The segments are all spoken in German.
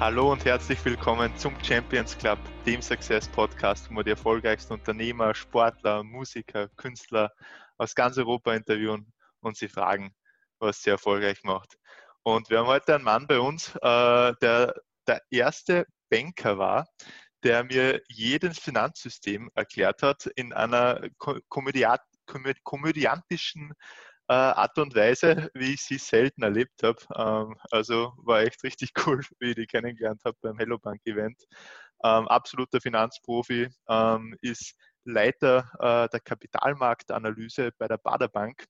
Hallo und herzlich willkommen zum Champions Club, dem Success Podcast, wo wir die erfolgreichsten Unternehmer, Sportler, Musiker, Künstler aus ganz Europa interviewen und sie fragen, was sie erfolgreich macht. Und wir haben heute einen Mann bei uns, äh, der der erste Banker war, der mir jedes Finanzsystem erklärt hat in einer komödiat, komödiantischen äh, Art und Weise, wie ich sie selten erlebt habe. Ähm, also war echt richtig cool, wie ich die kennengelernt habe beim Hello Bank Event. Ähm, absoluter Finanzprofi, ähm, ist Leiter äh, der Kapitalmarktanalyse bei der Bader Bank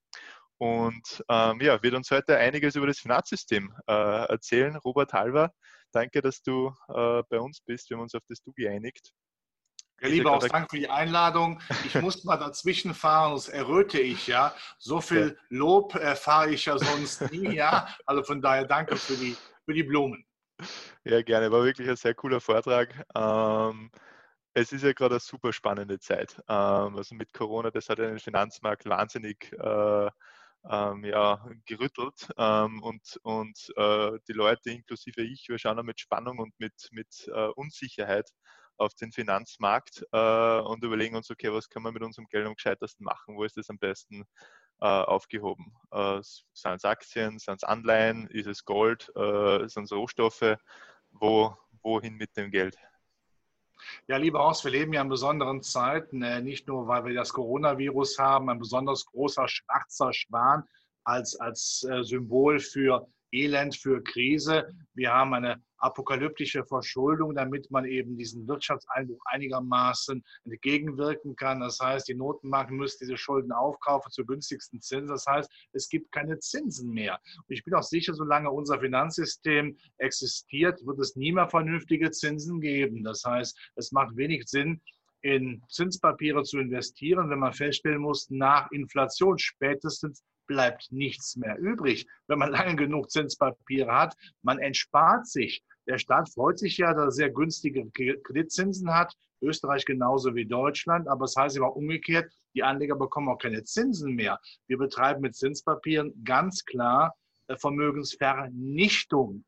und ähm, ja, wird uns heute einiges über das Finanzsystem äh, erzählen. Robert Halver, danke, dass du äh, bei uns bist. Wir haben uns auf das Du geeinigt. Ja, lieber auch Dank für die Einladung. Ich muss mal dazwischen fahren, sonst erröte ich ja. So viel Lob erfahre ich ja sonst nie, ja. Also von daher danke für die, für die Blumen. Ja, gerne. War wirklich ein sehr cooler Vortrag. Ähm, es ist ja gerade eine super spannende Zeit. Ähm, also mit Corona, das hat ja den Finanzmarkt wahnsinnig äh, ähm, ja, gerüttelt ähm, und, und äh, die Leute, inklusive ich, wir schauen mit Spannung und mit, mit äh, Unsicherheit auf den Finanzmarkt äh, und überlegen uns, okay, was können wir mit unserem Geld am gescheitersten machen, wo ist es am besten äh, aufgehoben? Äh, sind es Aktien, sind es Anleihen, ist es Gold, äh, sind es Rohstoffe, wo, wohin mit dem Geld? Ja, lieber Horst, wir leben ja in besonderen Zeiten, äh, nicht nur, weil wir das Coronavirus haben, ein besonders großer schwarzer Schwan als, als äh, Symbol für Elend, für Krise. Wir haben eine apokalyptische Verschuldung, damit man eben diesen Wirtschaftseinbruch einigermaßen entgegenwirken kann. Das heißt, die Notenbanken müssen diese Schulden aufkaufen zu günstigsten Zinsen. Das heißt, es gibt keine Zinsen mehr. Und ich bin auch sicher, solange unser Finanzsystem existiert, wird es nie mehr vernünftige Zinsen geben. Das heißt, es macht wenig Sinn, in Zinspapiere zu investieren, wenn man feststellen muss, nach Inflation spätestens bleibt nichts mehr übrig. Wenn man lange genug Zinspapiere hat, man entspart sich. Der Staat freut sich ja, dass er sehr günstige Kreditzinsen hat. Österreich genauso wie Deutschland. Aber es das heißt immer umgekehrt, die Anleger bekommen auch keine Zinsen mehr. Wir betreiben mit Zinspapieren ganz klar äh, Vermögensvernichtung.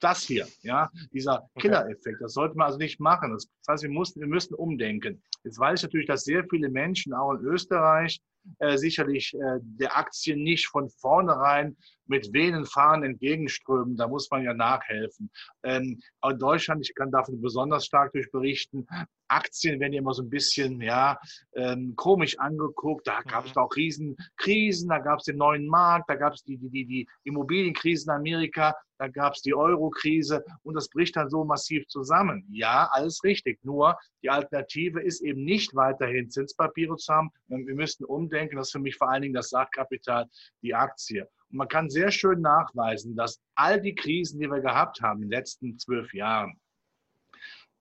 Das hier, ja, dieser Killer-Effekt, das sollte man also nicht machen. Das heißt, wir, mussten, wir müssen umdenken. Jetzt weiß ich natürlich, dass sehr viele Menschen auch in Österreich äh, sicherlich äh, der Aktien nicht von vornherein mit Venen fahren entgegenströmen. Da muss man ja nachhelfen. Ähm, in Deutschland, ich kann davon besonders stark durch berichten, Aktien werden ja immer so ein bisschen ja, ähm, komisch angeguckt. Da gab es mhm. auch Riesenkrisen, da gab es den neuen Markt, da gab es die, die, die, die Immobilienkrise in Amerika, da gab es die Euro-Krise und das bricht dann so massiv zusammen. Ja, alles richtig. Nur die Alternative ist eben nicht weiterhin Zinspapiere zu haben. Wir müssten umdenken. Das ist für mich vor allen Dingen das Sachkapital, die Aktie. Und man kann sehr schön nachweisen, dass all die Krisen, die wir gehabt haben in den letzten zwölf Jahren,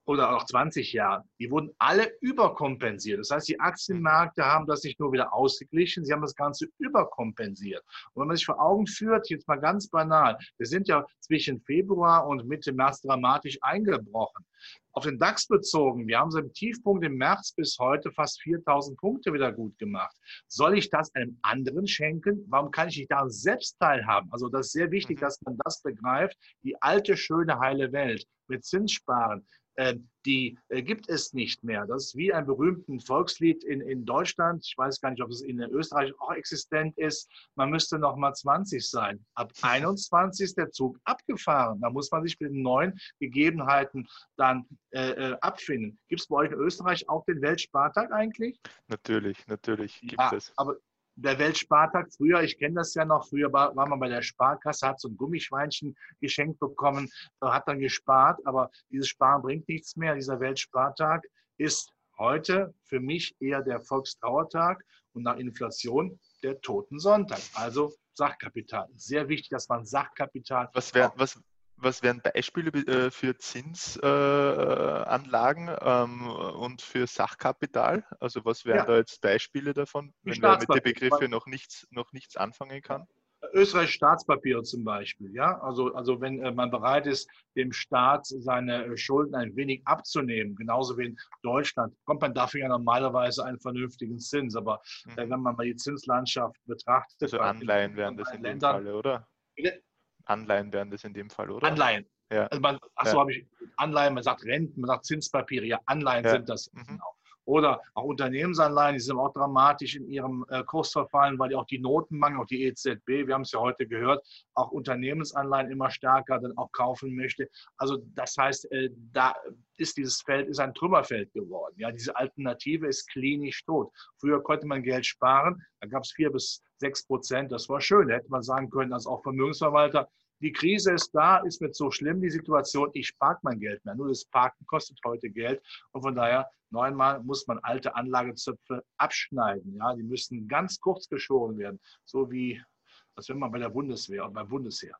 oder auch 20 Jahren, die wurden alle überkompensiert. Das heißt, die Aktienmärkte haben das nicht nur wieder ausgeglichen, sie haben das Ganze überkompensiert. Und wenn man sich vor Augen führt, jetzt mal ganz banal, wir sind ja zwischen Februar und Mitte März dramatisch eingebrochen. Auf den DAX bezogen, wir haben so im Tiefpunkt im März bis heute fast 4000 Punkte wieder gut gemacht. Soll ich das einem anderen schenken? Warum kann ich nicht da selbst teilhaben? Also das ist sehr wichtig, mhm. dass man das begreift. Die alte, schöne, heile Welt mit Zinssparen, die äh, gibt es nicht mehr. Das ist wie ein berühmtes Volkslied in, in Deutschland. Ich weiß gar nicht, ob es in Österreich auch existent ist. Man müsste noch mal 20 sein. Ab 21 ist der Zug abgefahren. Da muss man sich mit den neuen Gegebenheiten dann äh, äh abfinden. Gibt es bei euch in Österreich auch den Weltspartag eigentlich? Natürlich, natürlich gibt ja, es. Aber der Weltspartag früher, ich kenne das ja noch, früher war, war man bei der Sparkasse, hat so ein Gummischweinchen geschenkt bekommen, hat dann gespart, aber dieses Sparen bringt nichts mehr. Dieser Weltspartag ist heute für mich eher der Volkstrauertag und nach Inflation der Totensonntag. Also Sachkapital. Sehr wichtig, dass man Sachkapital. Was, wär, was, was wären Beispiele äh, für Zinsanlagen ähm, und für Sachkapital? Also was wären ja. da jetzt Beispiele davon, wenn man mit den Begriffen noch nichts, noch nichts anfangen kann? Österreich Staatspapiere zum Beispiel, ja. Also, also wenn äh, man bereit ist, dem Staat seine äh, Schulden ein wenig abzunehmen, genauso wie in Deutschland, kommt man dafür ja normalerweise einen vernünftigen Zins. Aber mhm. wenn man mal die Zinslandschaft betrachtet. Also Anleihen wären das in Ländern, Falle, oder? Anleihen wären das in dem Fall, oder? Anleihen. Ja. Also man, achso, ja. habe ich Anleihen, man sagt Renten, man sagt Zinspapiere, ja, Anleihen ja. sind das. Mhm. Genau. Oder auch Unternehmensanleihen, die sind auch dramatisch in ihrem äh, Kurs verfallen, weil die auch die Notenbank, auch die EZB, wir haben es ja heute gehört, auch Unternehmensanleihen immer stärker dann auch kaufen möchte. Also das heißt, äh, da ist dieses Feld ist ein Trümmerfeld geworden. Ja, diese Alternative ist klinisch tot. Früher konnte man Geld sparen, da gab es vier bis sechs Prozent, das war schön. Da hätte man sagen können, als auch Vermögensverwalter, die Krise ist da, ist mir so schlimm, die Situation, ich parke mein Geld mehr. Nur das Parken kostet heute Geld. Und von daher, neunmal muss man alte Anlagezöpfe abschneiden. Ja, die müssen ganz kurz geschoren werden. So wie, als wenn man bei der Bundeswehr und beim Bundesheer.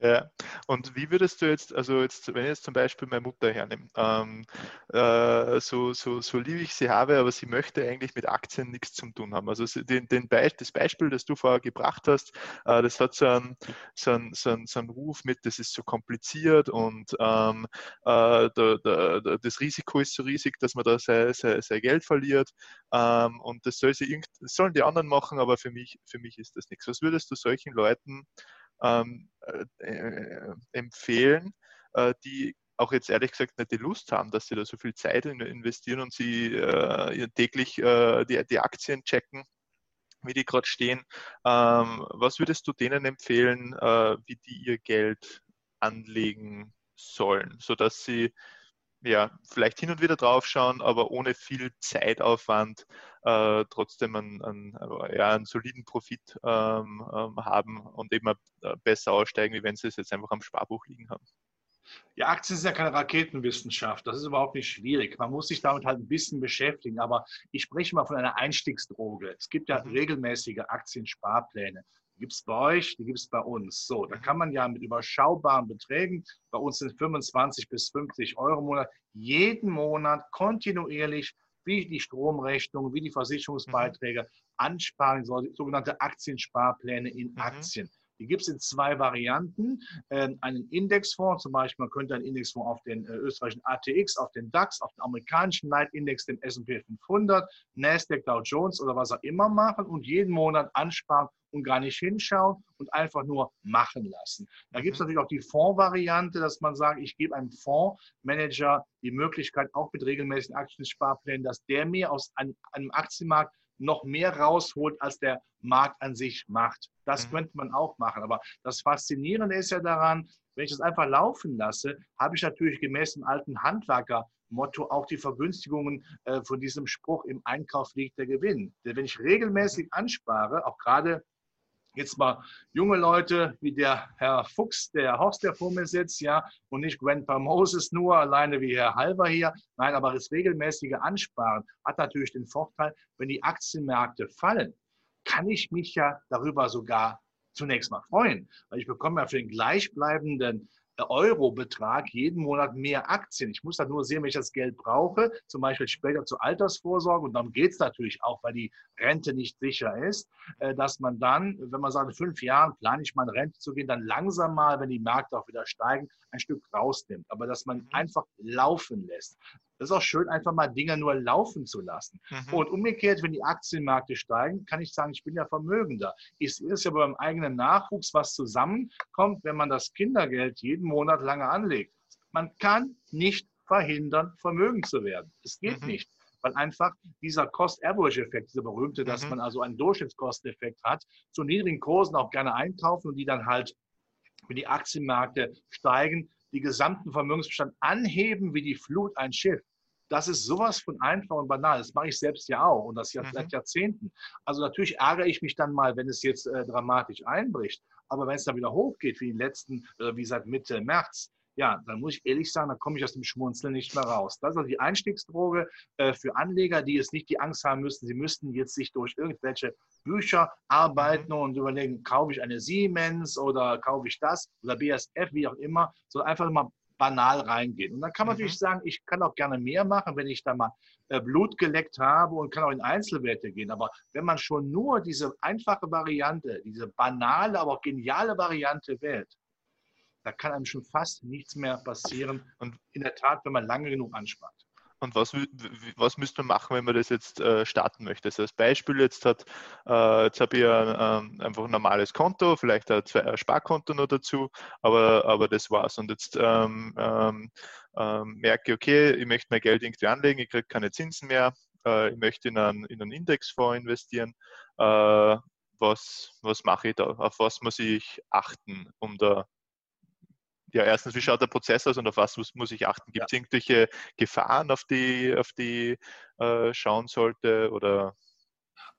Ja, und wie würdest du jetzt, also jetzt, wenn ich jetzt zum Beispiel meine Mutter hernehme, ähm, äh, so, so, so lieb ich sie habe, aber sie möchte eigentlich mit Aktien nichts zu tun haben. Also den, den Be das Beispiel, das du vorher gebracht hast, äh, das hat so einen, so, einen, so, einen, so einen Ruf mit, das ist so kompliziert und ähm, äh, da, da, das Risiko ist so riesig, dass man da sein, sein, sein Geld verliert ähm, und das, soll sie das sollen die anderen machen, aber für mich, für mich ist das nichts. Was würdest du solchen Leuten ähm, äh, äh, empfehlen, äh, die auch jetzt ehrlich gesagt nicht die Lust haben, dass sie da so viel Zeit investieren und sie äh, täglich äh, die, die, Aktien checken, wie die gerade stehen. Ähm, was würdest du denen empfehlen, äh, wie die ihr Geld anlegen sollen, sodass sie ja, vielleicht hin und wieder draufschauen, aber ohne viel Zeitaufwand äh, trotzdem einen, einen, ja, einen soliden Profit ähm, ähm, haben und eben äh, besser aussteigen, wie wenn sie es jetzt einfach am Sparbuch liegen haben. Ja, Aktien sind ja keine Raketenwissenschaft. Das ist überhaupt nicht schwierig. Man muss sich damit halt ein bisschen beschäftigen. Aber ich spreche mal von einer Einstiegsdroge. Es gibt ja mhm. regelmäßige Aktiensparpläne. Die gibt es bei euch, die gibt es bei uns. So, da kann man ja mit überschaubaren Beträgen, bei uns sind 25 bis 50 Euro im Monat, jeden Monat kontinuierlich wie die Stromrechnung, wie die Versicherungsbeiträge mhm. ansparen, sogenannte Aktiensparpläne in mhm. Aktien. Die gibt es in zwei Varianten. Ähm, einen Indexfonds, zum Beispiel, man könnte einen Indexfonds auf den äh, österreichischen ATX, auf den DAX, auf den amerikanischen Leitindex, den S&P 500, Nasdaq, Dow Jones oder was auch immer machen und jeden Monat ansparen und gar nicht hinschauen und einfach nur machen lassen. Da gibt es mhm. natürlich auch die Fondsvariante, dass man sagt, ich gebe einem Fondsmanager die Möglichkeit, auch mit regelmäßigen Aktiensparplänen, dass der mir aus einem, einem Aktienmarkt noch mehr rausholt, als der Markt an sich macht. Das mhm. könnte man auch machen. Aber das Faszinierende ist ja daran, wenn ich das einfach laufen lasse, habe ich natürlich gemäß dem alten Handwerker-Motto auch die Vergünstigungen äh, von diesem Spruch, im Einkauf liegt der Gewinn. Denn wenn ich regelmäßig mhm. anspare, auch gerade jetzt mal junge Leute wie der Herr Fuchs, der Horst, der vor mir sitzt, ja, und nicht Grandpa Moses nur alleine wie Herr Halver hier. Nein, aber das regelmäßige Ansparen hat natürlich den Vorteil, wenn die Aktienmärkte fallen, kann ich mich ja darüber sogar zunächst mal freuen, weil ich bekomme ja für den gleichbleibenden Eurobetrag jeden Monat mehr Aktien. Ich muss dann nur sehen, wenn ich das Geld brauche, zum Beispiel später zur Altersvorsorge. Und darum geht es natürlich auch, weil die Rente nicht sicher ist, äh, dass man dann, wenn man sagt, in fünf Jahren plane ich meine Rente zu gehen, dann langsam mal, wenn die Märkte auch wieder steigen, ein Stück rausnimmt. Aber dass man mhm. einfach laufen lässt. Das ist auch schön, einfach mal Dinge nur laufen zu lassen. Mhm. Und umgekehrt, wenn die Aktienmärkte steigen, kann ich sagen, ich bin ja vermögender. Ich sehe es ja beim eigenen Nachwuchs, was zusammenkommt, wenn man das Kindergeld jeden Monat lange anlegt. Man kann nicht verhindern, vermögend zu werden. Es geht mhm. nicht weil einfach dieser Cost-Average-Effekt, dieser berühmte, dass mhm. man also einen Durchschnittskosteneffekt hat, zu niedrigen Kursen auch gerne einkaufen und die dann halt, wenn die Aktienmärkte steigen, die gesamten Vermögensbestand anheben wie die Flut ein Schiff. Das ist sowas von einfach und banal. Das mache ich selbst ja auch und das ja mhm. seit Jahrzehnten. Also natürlich ärgere ich mich dann mal, wenn es jetzt äh, dramatisch einbricht. Aber wenn es dann wieder hochgeht, wie die letzten, äh, wie seit Mitte März, ja, dann muss ich ehrlich sagen, dann komme ich aus dem Schmunzeln nicht mehr raus. Das ist also die Einstiegsdroge äh, für Anleger, die jetzt nicht die Angst haben müssen, sie müssten jetzt sich durch irgendwelche Bücher arbeiten mhm. und überlegen, kaufe ich eine Siemens oder kaufe ich das oder BSF, wie auch immer, sondern einfach mal banal reingehen. Und dann kann man mhm. natürlich sagen, ich kann auch gerne mehr machen, wenn ich da mal äh, Blut geleckt habe und kann auch in Einzelwerte gehen. Aber wenn man schon nur diese einfache Variante, diese banale, aber auch geniale Variante wählt, da kann einem schon fast nichts mehr passieren. Und in der Tat, wenn man lange genug anspart. Und was, was müsste man machen, wenn man das jetzt äh, starten möchte? Also als Beispiel jetzt hat, äh, jetzt habe ich ein, einfach ein normales Konto, vielleicht ein, ein Sparkonto noch dazu, aber, aber das war's. Und jetzt ähm, ähm, ähm merke ich, okay, ich möchte mein Geld irgendwie anlegen, ich kriege keine Zinsen mehr, äh, ich möchte in einen, in einen Indexfonds investieren. Äh, was, was mache ich da? Auf was muss ich achten, um da ja, erstens, wie schaut der Prozess aus und auf was muss, muss ich achten? Gibt es ja. irgendwelche Gefahren, auf die, auf die äh, schauen sollte? Oder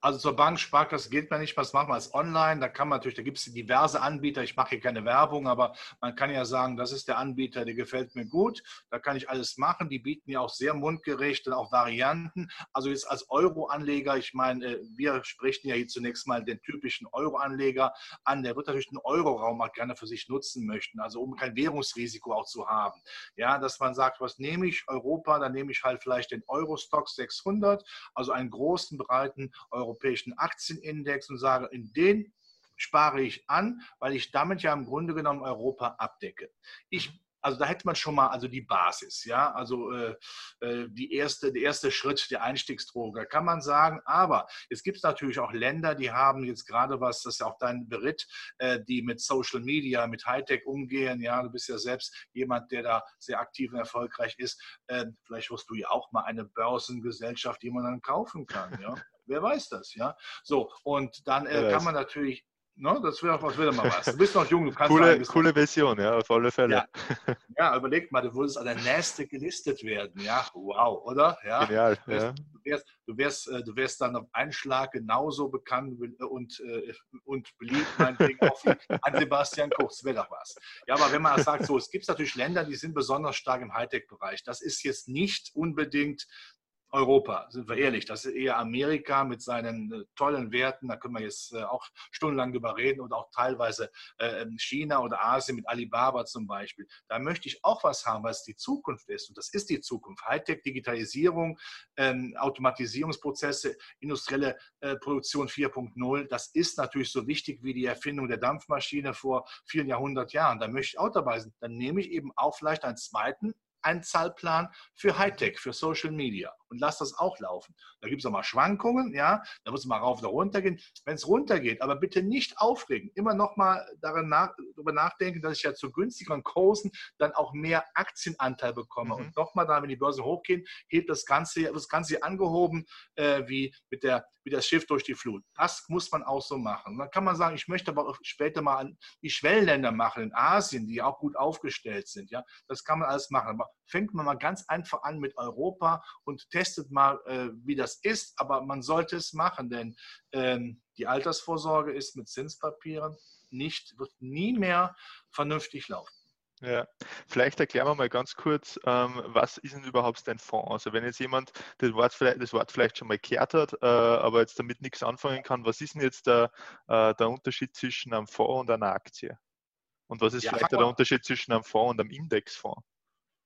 also zur Bank, Sparkasse geht man nicht, was machen wir als online? Da kann man natürlich, da gibt es diverse Anbieter, ich mache hier keine Werbung, aber man kann ja sagen, das ist der Anbieter, der gefällt mir gut, da kann ich alles machen. Die bieten ja auch sehr mundgerecht und auch Varianten. Also jetzt als Euro-Anleger, ich meine, äh, wir sprechen ja hier zunächst mal den typischen Euro-Anleger an, der wird natürlich den Euro-Raum auch gerne für sich nutzen möchten, also um kein Währungsrisiko auch zu haben. Ja, dass man sagt, was nehme ich? Europa, dann nehme ich halt vielleicht den Euro-Stock 600, also einen großen, breiten europäischen Aktienindex und sage, in den spare ich an, weil ich damit ja im Grunde genommen Europa abdecke. Ich also da hätte man schon mal also die Basis, ja, also äh, äh die erste, der erste Schritt der Einstiegsdroge, kann man sagen. Aber es gibt natürlich auch Länder, die haben jetzt gerade was, das ist ja auch dein Beritt, äh, die mit Social Media, mit Hightech umgehen. Ja, du bist ja selbst jemand, der da sehr aktiv und erfolgreich ist. Äh, vielleicht wirst du ja auch mal eine Börsengesellschaft, die man dann kaufen kann. Ja. Wer weiß das, ja? So, und dann äh, kann man natürlich No, ne, das wäre auch wieder mal was. Du bist noch jung, du kannst Coole, coole Version, ja, auf alle Fälle. Ja. ja, überleg mal, du würdest an der Nächste gelistet werden. Ja, wow, oder? Ja. Genial. Du wärst, ja. du, wärst, du, wärst, äh, du wärst dann auf einen Schlag genauso bekannt und, äh, und beliebt, meinetwegen auch wie an Sebastian Kurz. Wäre doch was. Ja, aber wenn man sagt, so, es gibt natürlich Länder, die sind besonders stark im Hightech-Bereich. Das ist jetzt nicht unbedingt Europa, sind wir ehrlich. Das ist eher Amerika mit seinen äh, tollen Werten. Da können wir jetzt äh, auch stundenlang drüber reden und auch teilweise äh, China oder Asien mit Alibaba zum Beispiel. Da möchte ich auch was haben, was die Zukunft ist. Und das ist die Zukunft. Hightech, Digitalisierung, ähm, Automatisierungsprozesse, industrielle Produktion 4.0. Das ist natürlich so wichtig wie die Erfindung der Dampfmaschine vor vielen Jahrhundert Jahren. Da möchte ich auch dabei sein. Dann nehme ich eben auch vielleicht einen zweiten Einzahlplan für Hightech, für Social Media und lass das auch laufen. Da gibt es auch mal Schwankungen, ja, da muss es mal rauf oder runter gehen. Wenn es runtergeht, aber bitte nicht aufregen, immer noch mal nach, darüber nachdenken, dass ich ja zu günstigeren Kursen dann auch mehr Aktienanteil bekomme. Mhm. Und nochmal dann, wenn die Börsen hochgehen, hebt das Ganze, das Ganze angehoben, äh, wie mit der wie das Schiff durch die Flut. Das muss man auch so machen. Und dann kann man sagen, ich möchte aber auch später mal an die Schwellenländer machen, in Asien, die auch gut aufgestellt sind. Ja, das kann man alles machen. Aber fängt man mal ganz einfach an mit Europa und testet mal, äh, wie das ist, aber man sollte es machen, denn ähm, die Altersvorsorge ist mit Zinspapieren nicht, wird nie mehr vernünftig laufen. Ja, vielleicht erklären wir mal ganz kurz, ähm, was ist denn überhaupt ein Fonds? Also wenn jetzt jemand das Wort vielleicht, das Wort vielleicht schon mal gehört hat, äh, aber jetzt damit nichts anfangen kann, was ist denn jetzt der, äh, der Unterschied zwischen einem Fonds und einer Aktie? Und was ist ja, vielleicht der Unterschied zwischen einem Fonds und einem Indexfonds?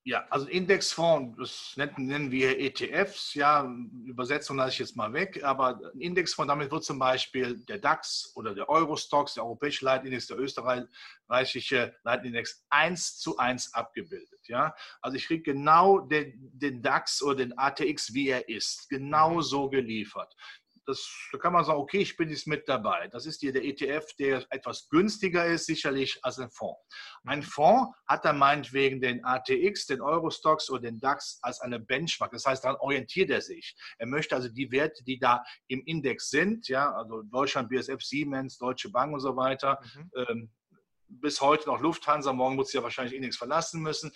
Ja, also Indexfonds, das nennen wir ETFs, ja, Übersetzung lasse ich jetzt mal weg, aber ein Indexfonds, damit wird zum Beispiel der DAX oder der Eurostox, der europäische Leitindex, der österreichische Leitindex eins zu eins abgebildet, ja. Also ich kriege genau den, den DAX oder den ATX, wie er ist, genau mhm. so geliefert das, da kann man sagen, okay, ich bin jetzt mit dabei. Das ist hier der ETF, der etwas günstiger ist, sicherlich als ein Fonds. Ein Fonds hat dann meinetwegen den ATX, den Eurostox oder den DAX als eine Benchmark. Das heißt, daran orientiert er sich. Er möchte also die Werte, die da im Index sind, ja, also Deutschland, BSF, Siemens, Deutsche Bank und so weiter, mhm. ähm, bis heute noch Lufthansa, morgen muss sie ja wahrscheinlich Index verlassen müssen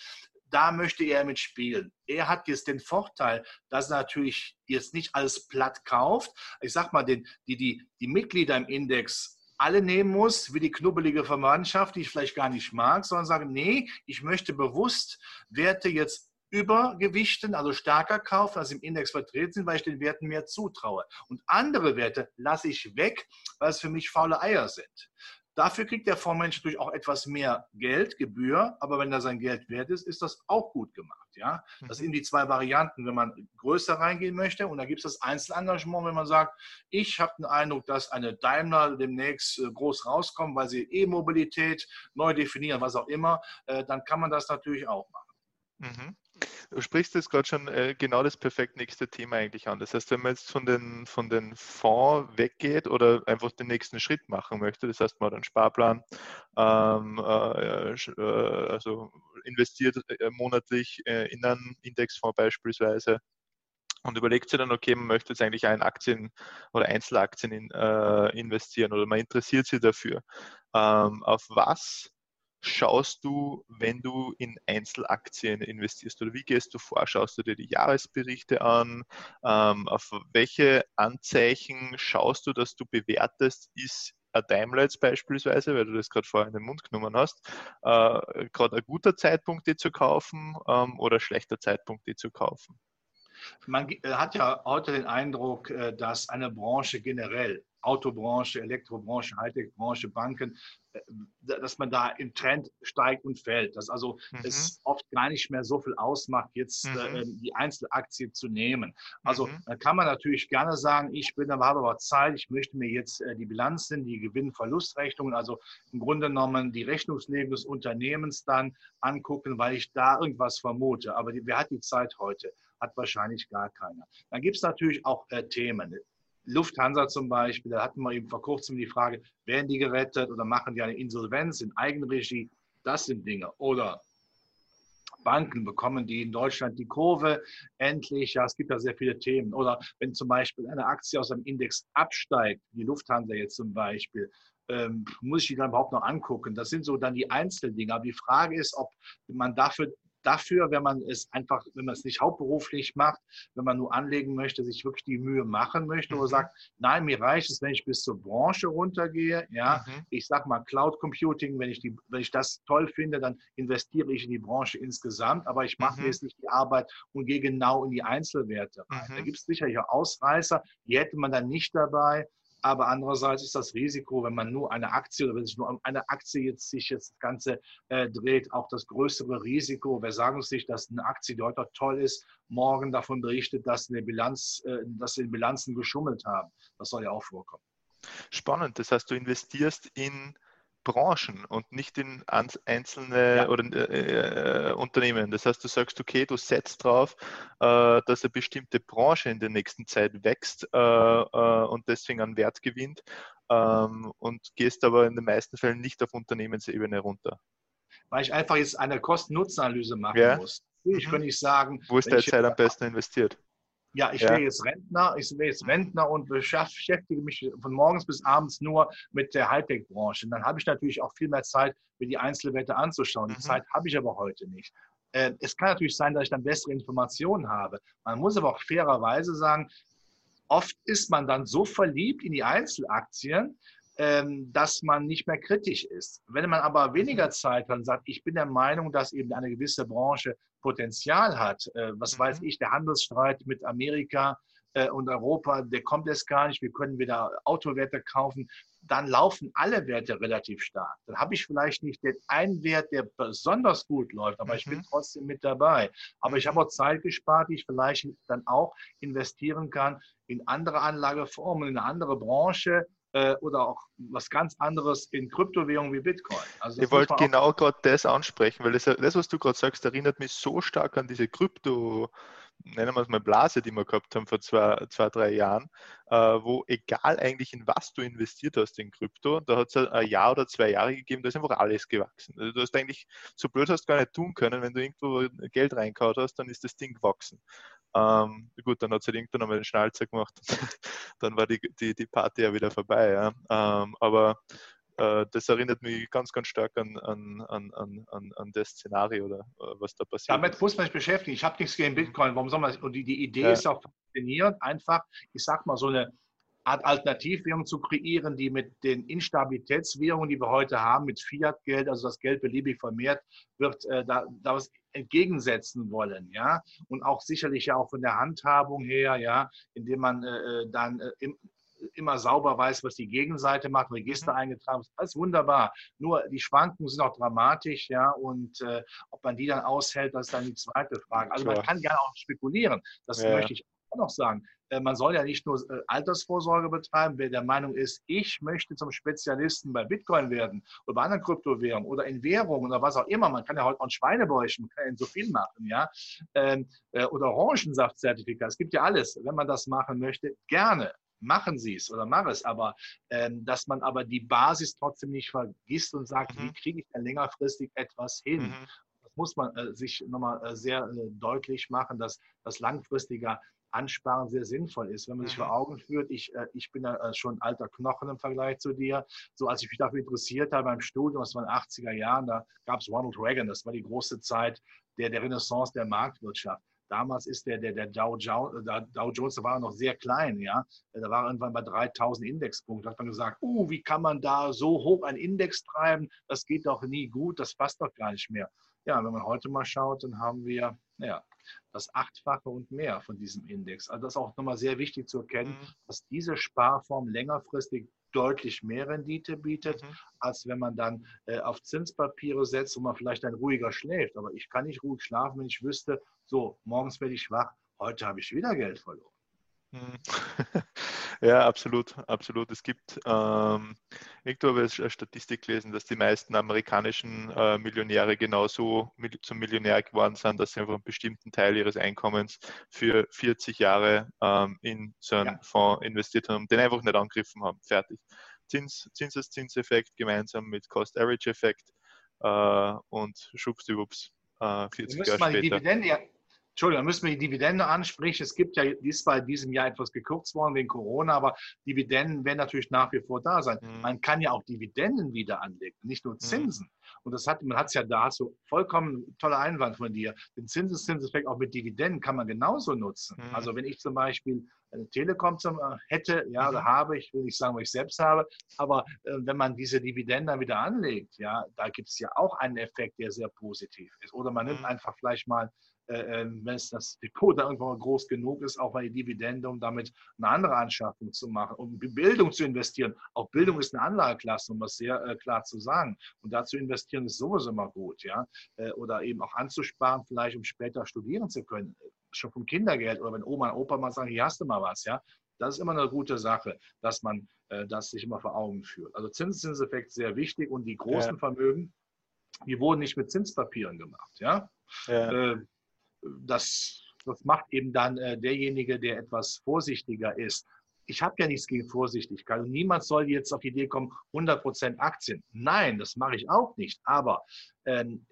da möchte er mitspielen. Er hat jetzt den Vorteil, dass er natürlich jetzt nicht alles platt kauft. Ich sag mal, den, die, die, die Mitglieder im Index alle nehmen muss, wie die knubbelige Verwandtschaft, die ich vielleicht gar nicht mag, sondern sagen, nee, ich möchte bewusst Werte jetzt übergewichten, also stärker kaufen, als im Index vertreten sind, weil ich den Werten mehr zutraue. Und andere Werte lasse ich weg, weil es für mich faule Eier sind. Dafür kriegt der Fondsmensch natürlich auch etwas mehr Geld, Gebühr, aber wenn er sein Geld wert ist, ist das auch gut gemacht. Ja? Das sind mhm. die zwei Varianten, wenn man größer reingehen möchte. Und da gibt es das Einzelengagement, wenn man sagt, ich habe den Eindruck, dass eine Daimler demnächst äh, groß rauskommt, weil sie E-Mobilität neu definieren, was auch immer, äh, dann kann man das natürlich auch machen. Mhm. Du sprichst jetzt gerade schon äh, genau das perfekt nächste Thema eigentlich an. Das heißt, wenn man jetzt von den, von den Fonds weggeht oder einfach den nächsten Schritt machen möchte, das heißt, man hat einen Sparplan, ähm, äh, äh also investiert äh, monatlich äh, in einen Indexfonds beispielsweise und überlegt sich dann, okay, man möchte jetzt eigentlich in Aktien oder Einzelaktien in, äh, investieren oder man interessiert sich dafür. Ähm, auf was schaust du, wenn du in Einzelaktien investierst oder wie gehst du vor? Schaust du dir die Jahresberichte an? Ähm, auf welche Anzeichen schaust du, dass du bewertest, ist ein Daimler jetzt beispielsweise, weil du das gerade vorher in den Mund genommen hast, äh, gerade ein guter Zeitpunkt, die zu kaufen ähm, oder schlechter Zeitpunkt, die zu kaufen? Man äh, hat ja heute den Eindruck, äh, dass eine Branche generell, Autobranche, Elektrobranche, Hightech-Branche, Banken, äh, dass man da im Trend steigt und fällt. Dass also mhm. es oft gar nicht mehr so viel ausmacht, jetzt mhm. äh, die Einzelaktie zu nehmen. Also mhm. da kann man natürlich gerne sagen, ich bin, habe aber Zeit, ich möchte mir jetzt äh, die Bilanzen, die Gewinn-Verlustrechnungen, also im Grunde genommen die Rechnungslegung des Unternehmens dann angucken, weil ich da irgendwas vermute. Aber die, wer hat die Zeit heute? Hat wahrscheinlich gar keiner. Dann gibt es natürlich auch äh, Themen. Lufthansa zum Beispiel, da hatten wir eben vor kurzem die Frage, werden die gerettet oder machen die eine Insolvenz in Eigenregie? Das sind Dinge. Oder Banken bekommen die in Deutschland die Kurve endlich. Ja, es gibt da sehr viele Themen. Oder wenn zum Beispiel eine Aktie aus einem Index absteigt, die Lufthansa jetzt zum Beispiel, ähm, muss ich die dann überhaupt noch angucken? Das sind so dann die Einzeldinge. Aber die Frage ist, ob man dafür dafür, wenn man es einfach, wenn man es nicht hauptberuflich macht, wenn man nur anlegen möchte, sich wirklich die Mühe machen möchte oder mhm. sagt, nein, mir reicht es, wenn ich bis zur Branche runtergehe. Ja, mhm. ich sag mal Cloud Computing, wenn ich die, wenn ich das toll finde, dann investiere ich in die Branche insgesamt, aber ich mache mhm. jetzt nicht die Arbeit und gehe genau in die Einzelwerte rein. Da mhm. gibt es sicherlich auch Ausreißer, die hätte man dann nicht dabei. Aber andererseits ist das Risiko, wenn man nur eine Aktie oder wenn sich nur um eine Aktie jetzt sich jetzt das Ganze äh, dreht, auch das größere Risiko. Wer sagen sich, dass eine Aktie, heute toll ist, morgen davon berichtet, dass, eine Bilanz, äh, dass sie in Bilanzen geschummelt haben. Das soll ja auch vorkommen. Spannend. Das heißt, du investierst in Branchen und nicht in einzelne ja. oder äh, äh, Unternehmen. Das heißt, du sagst, okay, du setzt drauf, äh, dass eine bestimmte Branche in der nächsten Zeit wächst äh, äh, und deswegen an Wert gewinnt ähm, und gehst aber in den meisten Fällen nicht auf Unternehmensebene runter. Weil ich einfach jetzt eine Kosten-Nutzen-Analyse machen ja. muss. Ich mhm. könnte nicht sagen, wo ist der Zeit am besten investiert? Ja, ich ja. wäre jetzt Rentner, ich wäre jetzt Rentner und beschäftige mich von morgens bis abends nur mit der Hightech-Branche. Dann habe ich natürlich auch viel mehr Zeit, mir die Einzelwerte anzuschauen. Die mhm. Zeit habe ich aber heute nicht. Äh, es kann natürlich sein, dass ich dann bessere Informationen habe. Man muss aber auch fairerweise sagen, oft ist man dann so verliebt in die Einzelaktien, ähm, dass man nicht mehr kritisch ist. Wenn man aber weniger Zeit hat und sagt, ich bin der Meinung, dass eben eine gewisse Branche Potenzial hat, äh, was mhm. weiß ich, der Handelsstreit mit Amerika äh, und Europa, der kommt jetzt gar nicht, wir können wieder Autowerte kaufen, dann laufen alle Werte relativ stark. Dann habe ich vielleicht nicht den einen Wert, der besonders gut läuft, aber mhm. ich bin mhm. trotzdem mit dabei. Aber ich habe auch Zeit gespart, die ich vielleicht dann auch investieren kann in andere Anlageformen, in eine andere Branche, äh, oder auch was ganz anderes in Kryptowährungen wie Bitcoin. Also ich wollte genau gerade das ansprechen, weil das, das was du gerade sagst, erinnert mich so stark an diese Krypto, nennen wir es mal Blase, die wir gehabt haben vor zwei, zwei drei Jahren, äh, wo egal eigentlich in was du investiert hast in Krypto, da hat es ein Jahr oder zwei Jahre gegeben, da ist einfach alles gewachsen. Also du hast eigentlich, so blöd hast du gar nicht tun können, wenn du irgendwo Geld reinkaut hast, dann ist das Ding gewachsen. Ähm, gut, dann hat sie halt irgendwann nochmal den Schnalzer gemacht. dann war die, die, die Party ja wieder vorbei. Ja. Ähm, aber äh, das erinnert mich ganz, ganz stark an, an, an, an, an das Szenario, oder, äh, was da passiert. Damit muss man sich beschäftigen. Ich habe nichts gegen Bitcoin. Warum soll man Und die, die Idee ja. ist auch faszinierend, einfach, ich sag mal, so eine Art Alternativwährung zu kreieren, die mit den Instabilitätswährungen, die wir heute haben, mit Fiat-Geld, also das Geld beliebig vermehrt wird, äh, da, da was entgegensetzen wollen, ja, und auch sicherlich ja auch von der Handhabung her, ja, indem man äh, äh dann äh, im, immer sauber weiß, was die Gegenseite macht, Register mhm. eingetragen ist, alles wunderbar. Nur die Schwankungen sind auch dramatisch, ja, und äh, ob man die dann aushält, das ist dann die zweite Frage. Also man kann gerne auch spekulieren, das ja. möchte ich auch noch sagen man soll ja nicht nur äh, Altersvorsorge betreiben. Wer der Meinung ist, ich möchte zum Spezialisten bei Bitcoin werden oder bei anderen Kryptowährungen oder in Währungen oder was auch immer, man kann ja heute auch Schweinebäuchen, man kann ja so viel machen, ja, ähm, oder Orangensaftzertifikat, es gibt ja alles. Wenn man das machen möchte, gerne machen Sie es oder mach es, aber ähm, dass man aber die Basis trotzdem nicht vergisst und sagt, mhm. wie kriege ich denn längerfristig etwas hin? Mhm. Das muss man äh, sich nochmal äh, sehr äh, deutlich machen, dass das langfristiger Ansparen sehr sinnvoll ist. Wenn man sich vor mhm. Augen führt, ich, äh, ich bin ja äh, schon alter Knochen im Vergleich zu dir. So als ich mich dafür interessiert habe beim Studium, das war in den 80er Jahren, da gab es Ronald Reagan, das war die große Zeit der, der Renaissance der Marktwirtschaft. Damals ist der, der, der Dow, Jones, der Dow Jones, der war noch sehr klein, ja. Da war irgendwann bei 3000 Indexpunkten. Da hat man gesagt, uh, wie kann man da so hoch einen Index treiben? Das geht doch nie gut, das passt doch gar nicht mehr. Ja, wenn man heute mal schaut, dann haben wir, ja, das Achtfache und mehr von diesem Index. Also das ist auch nochmal sehr wichtig zu erkennen, mhm. dass diese Sparform längerfristig deutlich mehr Rendite bietet, mhm. als wenn man dann äh, auf Zinspapiere setzt, wo man vielleicht dann ruhiger schläft. Aber ich kann nicht ruhig schlafen, wenn ich wüsste, so, morgens werde ich wach, heute habe ich wieder Geld verloren. Mhm. Ja, absolut, absolut. Es gibt, ähm, irgendwo habe ich eine Statistik gelesen, dass die meisten amerikanischen äh, Millionäre genauso zum Millionär geworden sind, dass sie einfach einen bestimmten Teil ihres Einkommens für 40 Jahre ähm, in so einen ja. Fonds investiert haben, den einfach nicht angegriffen haben. Fertig. Zins, Zinseszinseffekt gemeinsam mit Cost-Average-Effekt äh, und schwuppsdiwupps, äh, 40 Jahre später. Dividende, ja Entschuldigung, müssen wir die Dividende ansprechen. Es gibt ja, die ist bei diesem Jahr etwas gekürzt worden wegen Corona, aber Dividenden werden natürlich nach wie vor da sein. Mhm. Man kann ja auch Dividenden wieder anlegen, nicht nur mhm. Zinsen. Mhm. Und das hat, man hat es ja da, so vollkommen toller Einwand von dir. Den Zinseszinseffekt auch mit Dividenden kann man genauso nutzen. Mhm. Also wenn ich zum Beispiel eine Telekom zum, äh, hätte, ja, mhm. habe, ich will nicht sagen, was ich selbst habe, aber äh, wenn man diese Dividenden dann wieder anlegt, ja, da gibt es ja auch einen Effekt, der sehr positiv ist. Oder man nimmt mhm. einfach vielleicht mal äh, ähm, wenn es das Depot da irgendwann mal groß genug ist, auch mal die Dividende, um damit eine andere Anschaffung zu machen, um in Bildung zu investieren. Auch Bildung ist eine Anlageklasse, um das sehr äh, klar zu sagen. Und dazu investieren ist sowieso immer gut, ja. Äh, oder eben auch anzusparen, vielleicht um später studieren zu können. Schon vom Kindergeld oder wenn Oma und Opa mal sagen, hier hast du mal was, ja. Das ist immer eine gute Sache, dass man das sich immer vor Augen führt. Also Zinseszinseffekt sehr wichtig und die großen ja. Vermögen, die wurden nicht mit Zinspapieren gemacht, ja. ja das, das macht eben dann äh, derjenige, der etwas vorsichtiger ist. Ich habe ja nichts gegen Vorsichtigkeit und niemand soll jetzt auf die Idee kommen, 100% Aktien. Nein, das mache ich auch nicht. Aber ähm,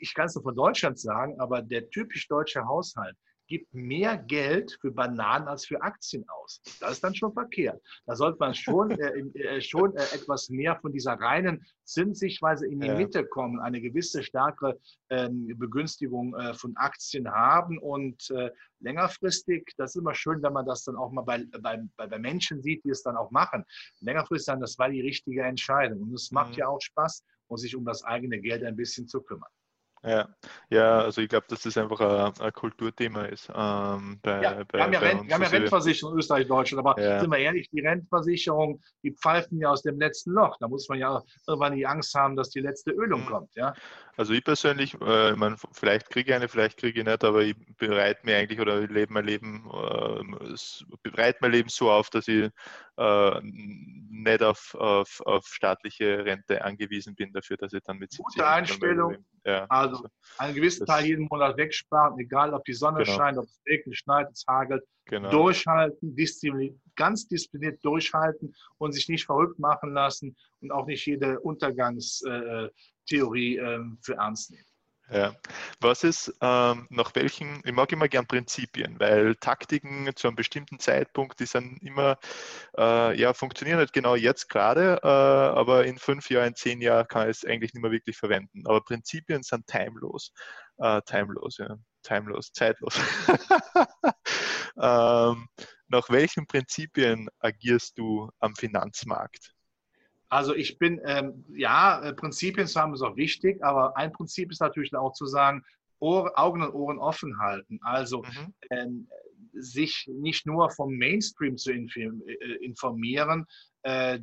ich kann es nur von Deutschland sagen, aber der typisch deutsche Haushalt, gibt mehr Geld für Bananen als für Aktien aus. Das ist dann schon verkehrt. Da sollte man schon, äh, äh, schon äh, etwas mehr von dieser reinen Zinssichtweise in die ja. Mitte kommen, eine gewisse stärkere ähm, Begünstigung äh, von Aktien haben und äh, längerfristig, das ist immer schön, wenn man das dann auch mal bei, bei, bei Menschen sieht, die es dann auch machen. Längerfristig dann, das war die richtige Entscheidung. Und es macht mhm. ja auch Spaß, um sich um das eigene Geld ein bisschen zu kümmern. Ja, ja, also ich glaube, dass das einfach ein, ein Kulturthema ist. Ähm, bei, ja, bei, wir haben ja, Rent, wir haben ja Rentenversicherung in Österreich, Deutschland, aber ja. sind wir ehrlich, die Rentenversicherung, die pfeifen ja aus dem letzten Loch. Da muss man ja irgendwann die Angst haben, dass die letzte Ölung mhm. kommt. Ja? Also ich persönlich, äh, ich meine, vielleicht kriege ich eine, vielleicht kriege ich nicht, aber ich bereite mir eigentlich oder ich lebe mein Leben, äh, bereite mein Leben so auf, dass ich äh, nicht auf, auf, auf, staatliche Rente angewiesen bin dafür, dass ich dann mit 70 Gute Einstellung. Ja, also, also einen gewissen Teil jeden Monat wegsparen, egal ob die Sonne genau. scheint, ob es regnet, schneit, es hagelt. Genau. Durchhalten, diszipliniert, ganz diszipliniert durchhalten und sich nicht verrückt machen lassen und auch nicht jede Untergangstheorie äh, für ernst nehmen. Ja. Was ist, ähm, nach welchen, ich mag immer gern Prinzipien, weil Taktiken zu einem bestimmten Zeitpunkt, die sind immer, äh, ja, funktionieren nicht genau jetzt gerade, äh, aber in fünf Jahren, in zehn Jahren kann ich es eigentlich nicht mehr wirklich verwenden. Aber Prinzipien sind timelos. Äh, timelos, ja. Timelos, zeitlos. ähm, nach welchen Prinzipien agierst du am Finanzmarkt? Also ich bin, ähm, ja, äh, Prinzipien zu haben ist auch wichtig, aber ein Prinzip ist natürlich auch zu sagen, Ohr, Augen und Ohren offen halten. Also mhm. ähm, sich nicht nur vom Mainstream zu äh, informieren. Äh,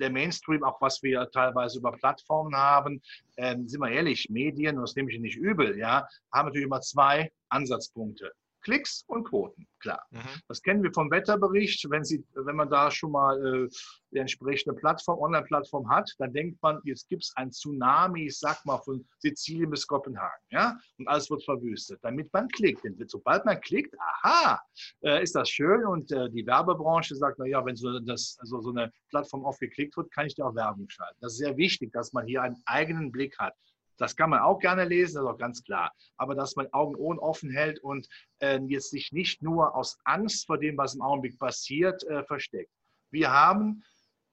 der Mainstream, auch was wir teilweise über Plattformen haben, äh, sind wir ehrlich, Medien, das nehme ich nicht übel, ja, haben natürlich immer zwei Ansatzpunkte. Klicks und Quoten, klar. Mhm. Das kennen wir vom Wetterbericht. Wenn, Sie, wenn man da schon mal äh, die entsprechende Plattform, Online-Plattform hat, dann denkt man, jetzt gibt es ein Tsunami, ich sag mal, von Sizilien bis Kopenhagen. Ja? Und alles wird verwüstet, damit man klickt. Denn sobald man klickt, aha, äh, ist das schön. Und äh, die Werbebranche sagt, naja, wenn so, das, also so eine Plattform oft geklickt wird, kann ich da auch Werbung schalten. Das ist sehr wichtig, dass man hier einen eigenen Blick hat. Das kann man auch gerne lesen, das ist auch ganz klar. Aber dass man Augen Ohren offen hält und äh, jetzt sich nicht nur aus Angst vor dem, was im Augenblick passiert, äh, versteckt. Wir haben,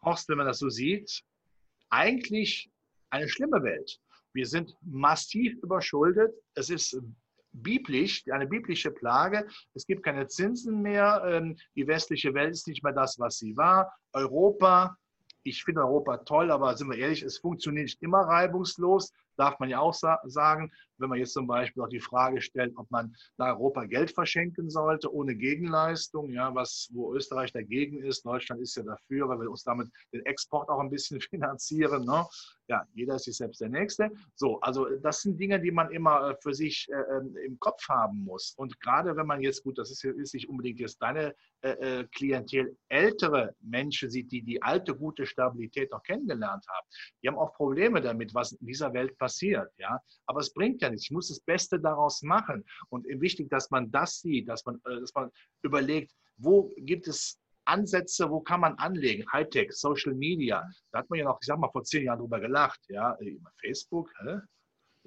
Horst, wenn man das so sieht, eigentlich eine schlimme Welt. Wir sind massiv überschuldet. Es ist biblisch, eine biblische Plage. Es gibt keine Zinsen mehr. Ähm, die westliche Welt ist nicht mehr das, was sie war. Europa, ich finde Europa toll, aber sind wir ehrlich, es funktioniert nicht immer reibungslos darf man ja auch sa sagen, wenn man jetzt zum Beispiel auch die Frage stellt, ob man nach Europa Geld verschenken sollte ohne Gegenleistung, ja, was, wo Österreich dagegen ist, Deutschland ist ja dafür, weil wir uns damit den Export auch ein bisschen finanzieren. Ne? Ja, jeder ist sich selbst der Nächste. So, also das sind Dinge, die man immer äh, für sich äh, ähm, im Kopf haben muss. Und gerade wenn man jetzt, gut, das ist, ist nicht unbedingt jetzt deine äh, äh, Klientel, ältere Menschen sieht, die die alte gute Stabilität noch kennengelernt haben, die haben auch Probleme damit, was in dieser Welt passiert. Ja? Aber es bringt ja nichts. Ich muss das Beste daraus machen. Und wichtig, dass man das sieht, dass man, äh, dass man überlegt, wo gibt es Ansätze, wo kann man anlegen? Hightech, Social Media. Da hat man ja noch, ich sag mal, vor zehn Jahren drüber gelacht. Ja, Facebook, hä?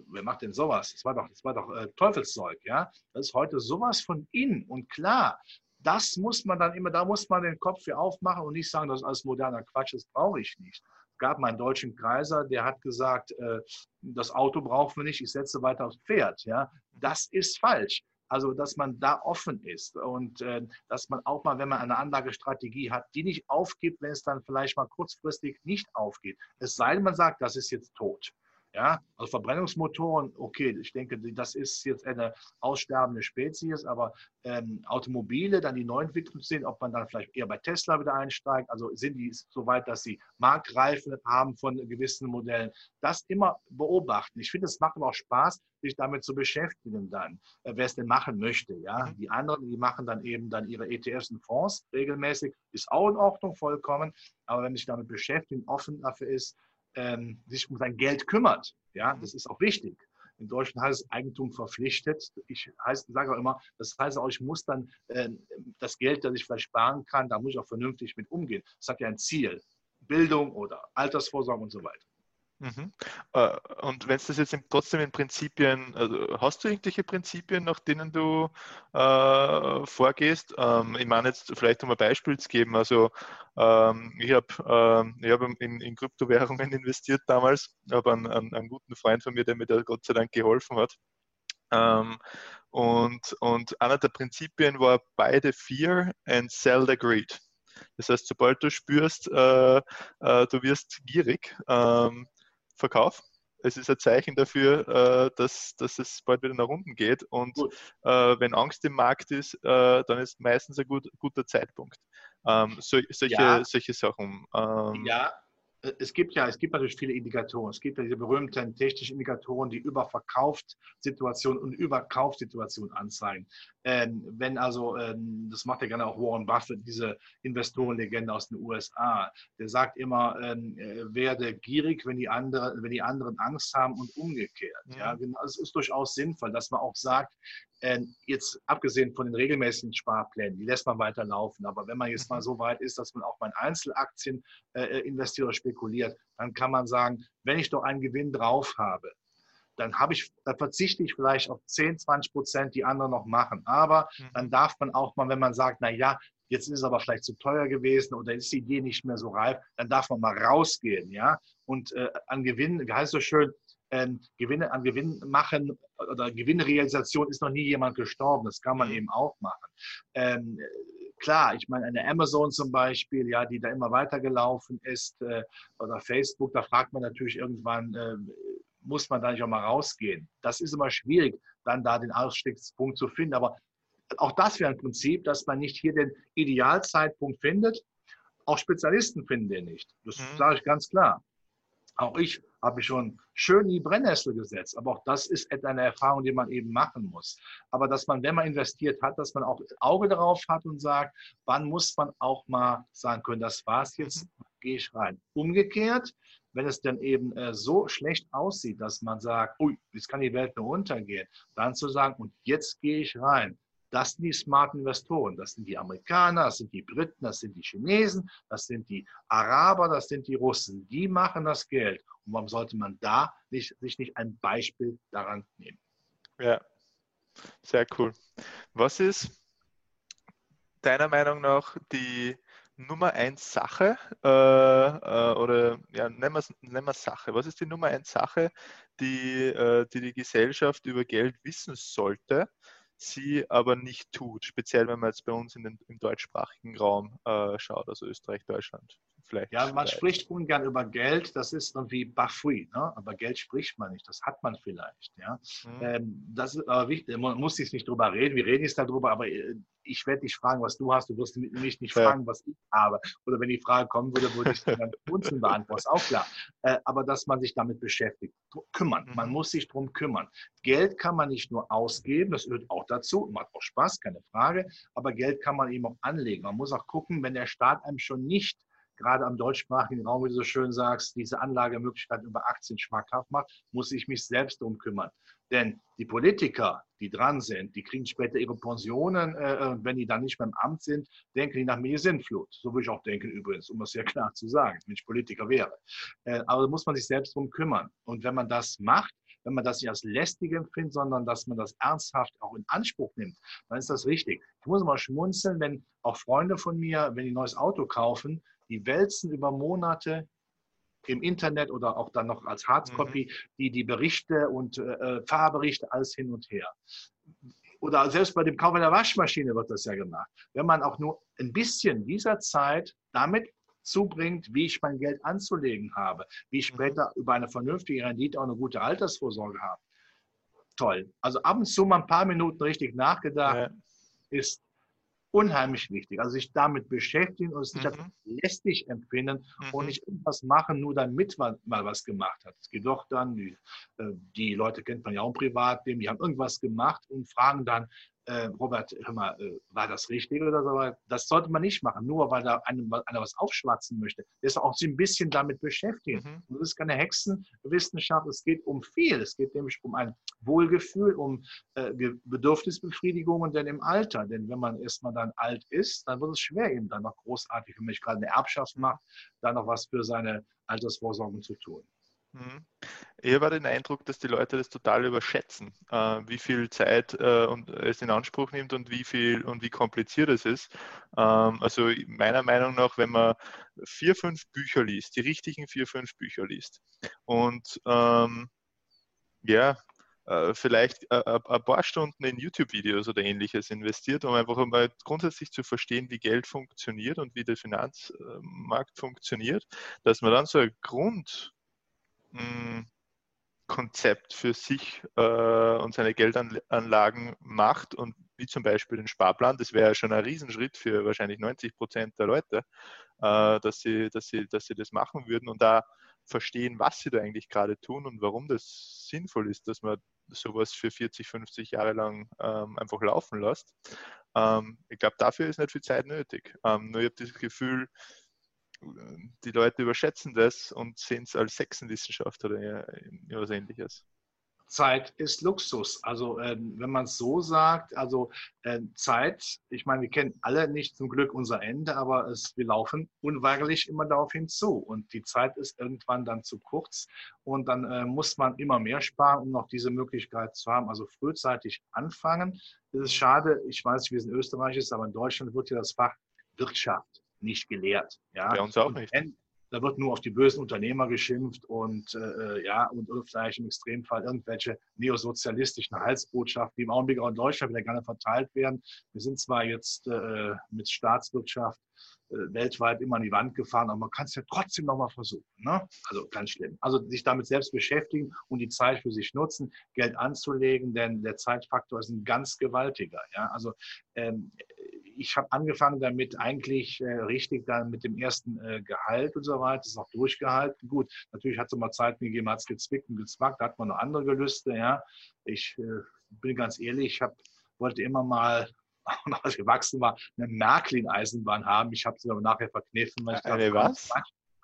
wer macht denn sowas? Das war doch, das war doch äh, Teufelszeug, ja. Das ist heute sowas von in und klar. Das muss man dann immer, da muss man den Kopf für aufmachen und nicht sagen, das ist alles moderner Quatsch, das brauche ich nicht gab mal einen deutschen Kreiser, der hat gesagt, äh, das Auto brauchen wir nicht, ich setze weiter aufs Pferd. Ja? Das ist falsch. Also, dass man da offen ist und äh, dass man auch mal, wenn man eine Anlagestrategie hat, die nicht aufgibt, wenn es dann vielleicht mal kurzfristig nicht aufgeht. Es sei denn, man sagt, das ist jetzt tot. Ja, also Verbrennungsmotoren, okay, ich denke, das ist jetzt eine aussterbende Spezies, aber ähm, Automobile, dann die Neuentwicklungen sehen, ob man dann vielleicht eher bei Tesla wieder einsteigt, also sind die so weit, dass sie Marktreife haben von gewissen Modellen, das immer beobachten. Ich finde, es macht aber auch Spaß, sich damit zu beschäftigen dann, äh, wer es denn machen möchte. Ja, mhm. die anderen, die machen dann eben dann ihre ETFs und Fonds regelmäßig, ist auch in Ordnung, vollkommen, aber wenn sich damit beschäftigen, offen dafür ist, ähm, sich um sein Geld kümmert. Ja, mhm. das ist auch wichtig. In Deutschland heißt es Eigentum verpflichtet. Ich heißt, sage auch immer, das heißt auch, ich muss dann äh, das Geld, das ich vielleicht sparen kann, da muss ich auch vernünftig mit umgehen. Das hat ja ein Ziel. Bildung oder Altersvorsorge und so weiter. Mhm. Äh, und wenn es das jetzt trotzdem in Prinzipien, also hast du irgendwelche Prinzipien, nach denen du äh, vorgehst? Ähm, ich meine jetzt vielleicht um ein Beispiel zu geben. Also ähm, ich habe ähm, hab in, in, Kryptowährungen investiert damals, habe einen, einen, einen, guten Freund von mir, der mir da Gott sei Dank geholfen hat. Ähm, und, und einer der Prinzipien war buy the fear and sell the greed. Das heißt, sobald du spürst, äh, äh, du wirst gierig, ähm, Verkauf. Es ist ein Zeichen dafür, äh, dass, dass es bald wieder nach unten geht. Und äh, wenn Angst im Markt ist, äh, dann ist meistens ein gut, guter Zeitpunkt. Ähm, so, solche, ja. solche Sachen. Ähm, ja, es gibt ja, es gibt natürlich viele Indikatoren. Es gibt ja diese berühmten technischen Indikatoren, die Überverkaufssituationen und Überkaufssituationen anzeigen. Ähm, wenn also, ähm, das macht ja gerne auch Warren Buffett, diese Investorenlegende aus den USA, der sagt immer, ähm, äh, werde gierig, wenn die, andere, wenn die anderen Angst haben und umgekehrt. Ja, ja genau, es ist durchaus sinnvoll, dass man auch sagt, jetzt abgesehen von den regelmäßigen Sparplänen, die lässt man weiter laufen. Aber wenn man jetzt mal mhm. so weit ist, dass man auch mal in Einzelaktien äh, äh, investiert oder spekuliert, dann kann man sagen, wenn ich doch einen Gewinn drauf habe, dann habe ich, dann verzichte ich vielleicht auf 10, 20 Prozent, die andere noch machen. Aber mhm. dann darf man auch mal, wenn man sagt, na ja, jetzt ist es aber vielleicht zu teuer gewesen oder ist die Idee nicht mehr so reif, dann darf man mal rausgehen, ja. Und äh, an Gewinn, wie heißt so schön, ähm, Gewinne an Gewinn machen oder Gewinnrealisation ist noch nie jemand gestorben. Das kann man mhm. eben auch machen. Ähm, klar, ich meine, eine Amazon zum Beispiel, ja, die da immer weitergelaufen ist, äh, oder Facebook, da fragt man natürlich irgendwann, äh, muss man da nicht auch mal rausgehen? Das ist immer schwierig, dann da den Ausstiegspunkt zu finden. Aber auch das wäre ein Prinzip, dass man nicht hier den Idealzeitpunkt findet. Auch Spezialisten finden den nicht. Das mhm. sage ich ganz klar. Auch ich habe mich schon schön in die Brennnessel gesetzt. Aber auch das ist eine Erfahrung, die man eben machen muss. Aber dass man, wenn man investiert hat, dass man auch Auge darauf hat und sagt, wann muss man auch mal sagen können, das war's jetzt, mhm. gehe ich rein. Umgekehrt, wenn es dann eben äh, so schlecht aussieht, dass man sagt, ui, jetzt kann die Welt nur untergehen, dann zu sagen, und jetzt gehe ich rein. Das sind die smarten Investoren. Das sind die Amerikaner, das sind die Briten, das sind die Chinesen, das sind die Araber, das sind die Russen. Die machen das Geld. Und warum sollte man da nicht, sich nicht ein Beispiel daran nehmen? Ja, sehr cool. Was ist deiner Meinung nach die Nummer eins Sache äh, äh, oder ja, nennen wir es Sache. Was ist die Nummer eins Sache, die, äh, die die Gesellschaft über Geld wissen sollte, sie aber nicht tut, speziell wenn man jetzt bei uns in den, im deutschsprachigen Raum äh, schaut, also Österreich, Deutschland. Vielleicht ja, man spricht ungern über Geld, das ist irgendwie bafui, ne? aber Geld spricht man nicht, das hat man vielleicht. Ja? Mhm. Ähm, das ist aber wichtig, man muss jetzt nicht drüber reden, wir reden jetzt darüber, aber äh, ich werde dich fragen, was du hast, du wirst mich nicht ja. fragen, was ich habe. Oder wenn die Frage kommen würde, würde ich dann Unzen beantworten, ist auch klar. Äh, aber dass man sich damit beschäftigt, kümmern, mhm. man muss sich darum kümmern. Geld kann man nicht nur ausgeben, das gehört auch dazu, macht auch Spaß, keine Frage, aber Geld kann man eben auch anlegen. Man muss auch gucken, wenn der Staat einem schon nicht gerade am deutschsprachigen Raum, wie du so schön sagst, diese Anlagemöglichkeit über Aktien schmackhaft macht, muss ich mich selbst darum kümmern. Denn die Politiker, die dran sind, die kriegen später ihre Pensionen, äh, äh wenn die dann nicht mehr im Amt sind, denken die nach mir Sinnflut. So würde ich auch denken übrigens, um das sehr klar zu sagen, wenn ich Politiker wäre. Äh, aber da muss man sich selbst darum kümmern. Und wenn man das macht, wenn man das nicht als lästig empfindet, sondern dass man das ernsthaft auch in Anspruch nimmt, dann ist das richtig. Ich muss mal schmunzeln, wenn auch Freunde von mir, wenn die ein neues Auto kaufen, die wälzen über Monate im Internet oder auch dann noch als Hardcopy mhm. die, die Berichte und äh, Fahrberichte alles hin und her. Oder selbst bei dem Kauf einer Waschmaschine wird das ja gemacht. Wenn man auch nur ein bisschen dieser Zeit damit zubringt, wie ich mein Geld anzulegen habe, wie ich mhm. später über eine vernünftige Rendite auch eine gute Altersvorsorge habe. Toll. Also ab und zu mal ein paar Minuten richtig nachgedacht, ja. ist unheimlich wichtig. Also sich damit beschäftigen und es nicht als mhm. lästig empfinden mhm. und nicht irgendwas machen, nur damit man mal was gemacht hat. Es geht doch dann, die, äh, die Leute kennt man ja auch im Privatleben, die haben irgendwas gemacht und fragen dann, äh, Robert, hör mal, äh, war das richtig oder so? Das sollte man nicht machen, nur weil da einem, einer was aufschwatzen möchte. Der ist auch sich ein bisschen damit beschäftigt. Mhm. Das ist keine Hexenwissenschaft, es geht um viel. Es geht nämlich um ein Wohlgefühl, um äh, Bedürfnisbefriedigungen denn im Alter. Denn wenn man erstmal dann alt ist, dann wird es schwer, eben dann noch großartig, wenn man gerade eine Erbschaft macht, dann noch was für seine Altersvorsorge zu tun. Mhm. Ich habe den Eindruck, dass die Leute das total überschätzen, äh, wie viel Zeit äh, und es in Anspruch nimmt und wie viel und wie kompliziert es ist. Ähm, also meiner Meinung nach, wenn man vier, fünf Bücher liest, die richtigen vier, fünf Bücher liest und ähm, ja, äh, vielleicht äh, ein paar Stunden in YouTube-Videos oder ähnliches investiert, um einfach mal grundsätzlich zu verstehen, wie Geld funktioniert und wie der Finanzmarkt funktioniert, dass man dann so ein Grund Konzept für sich äh, und seine Geldanlagen macht und wie zum Beispiel den Sparplan, das wäre ja schon ein Riesenschritt für wahrscheinlich 90 Prozent der Leute, äh, dass, sie, dass, sie, dass sie das machen würden und da verstehen, was sie da eigentlich gerade tun und warum das sinnvoll ist, dass man sowas für 40, 50 Jahre lang ähm, einfach laufen lässt. Ähm, ich glaube, dafür ist nicht viel Zeit nötig. Ähm, nur ich habe das Gefühl, die Leute überschätzen das und sehen es als Sexenwissenschaft oder etwas ähnliches. Zeit ist Luxus. Also äh, wenn man es so sagt, also äh, Zeit, ich meine, wir kennen alle nicht zum Glück unser Ende, aber es, wir laufen unweigerlich immer darauf hinzu. Und die Zeit ist irgendwann dann zu kurz und dann äh, muss man immer mehr sparen, um noch diese Möglichkeit zu haben. Also frühzeitig anfangen. Es ist schade, ich weiß nicht, wie es in Österreich ist, aber in Deutschland wird ja das Fach Wirtschaft nicht gelehrt. Ja, Bei uns auch nicht. Da wird nur auf die bösen Unternehmer geschimpft und äh, ja, und vielleicht im Extremfall irgendwelche neosozialistischen Heilsbotschaften, die im Augenblick auch in Deutschland wieder gerne verteilt werden. Wir sind zwar jetzt äh, mit Staatswirtschaft äh, weltweit immer an die Wand gefahren, aber man kann es ja trotzdem nochmal versuchen. Ne? Also ganz schlimm. Also sich damit selbst beschäftigen und die Zeit für sich nutzen, Geld anzulegen, denn der Zeitfaktor ist ein ganz gewaltiger. Ja? Also ähm, ich habe angefangen damit eigentlich äh, richtig dann mit dem ersten äh, Gehalt und so weiter, das ist auch durchgehalten. Gut, natürlich hat es mal Zeit gegeben, hat es gezwickt und gezwackt, da hat man noch andere Gelüste, ja. Ich äh, bin ganz ehrlich, ich hab, wollte immer mal, als ich gewachsen war, eine Märklin-Eisenbahn haben. Ich habe sie aber nachher verkniffen. Weil ich eine dachte, was?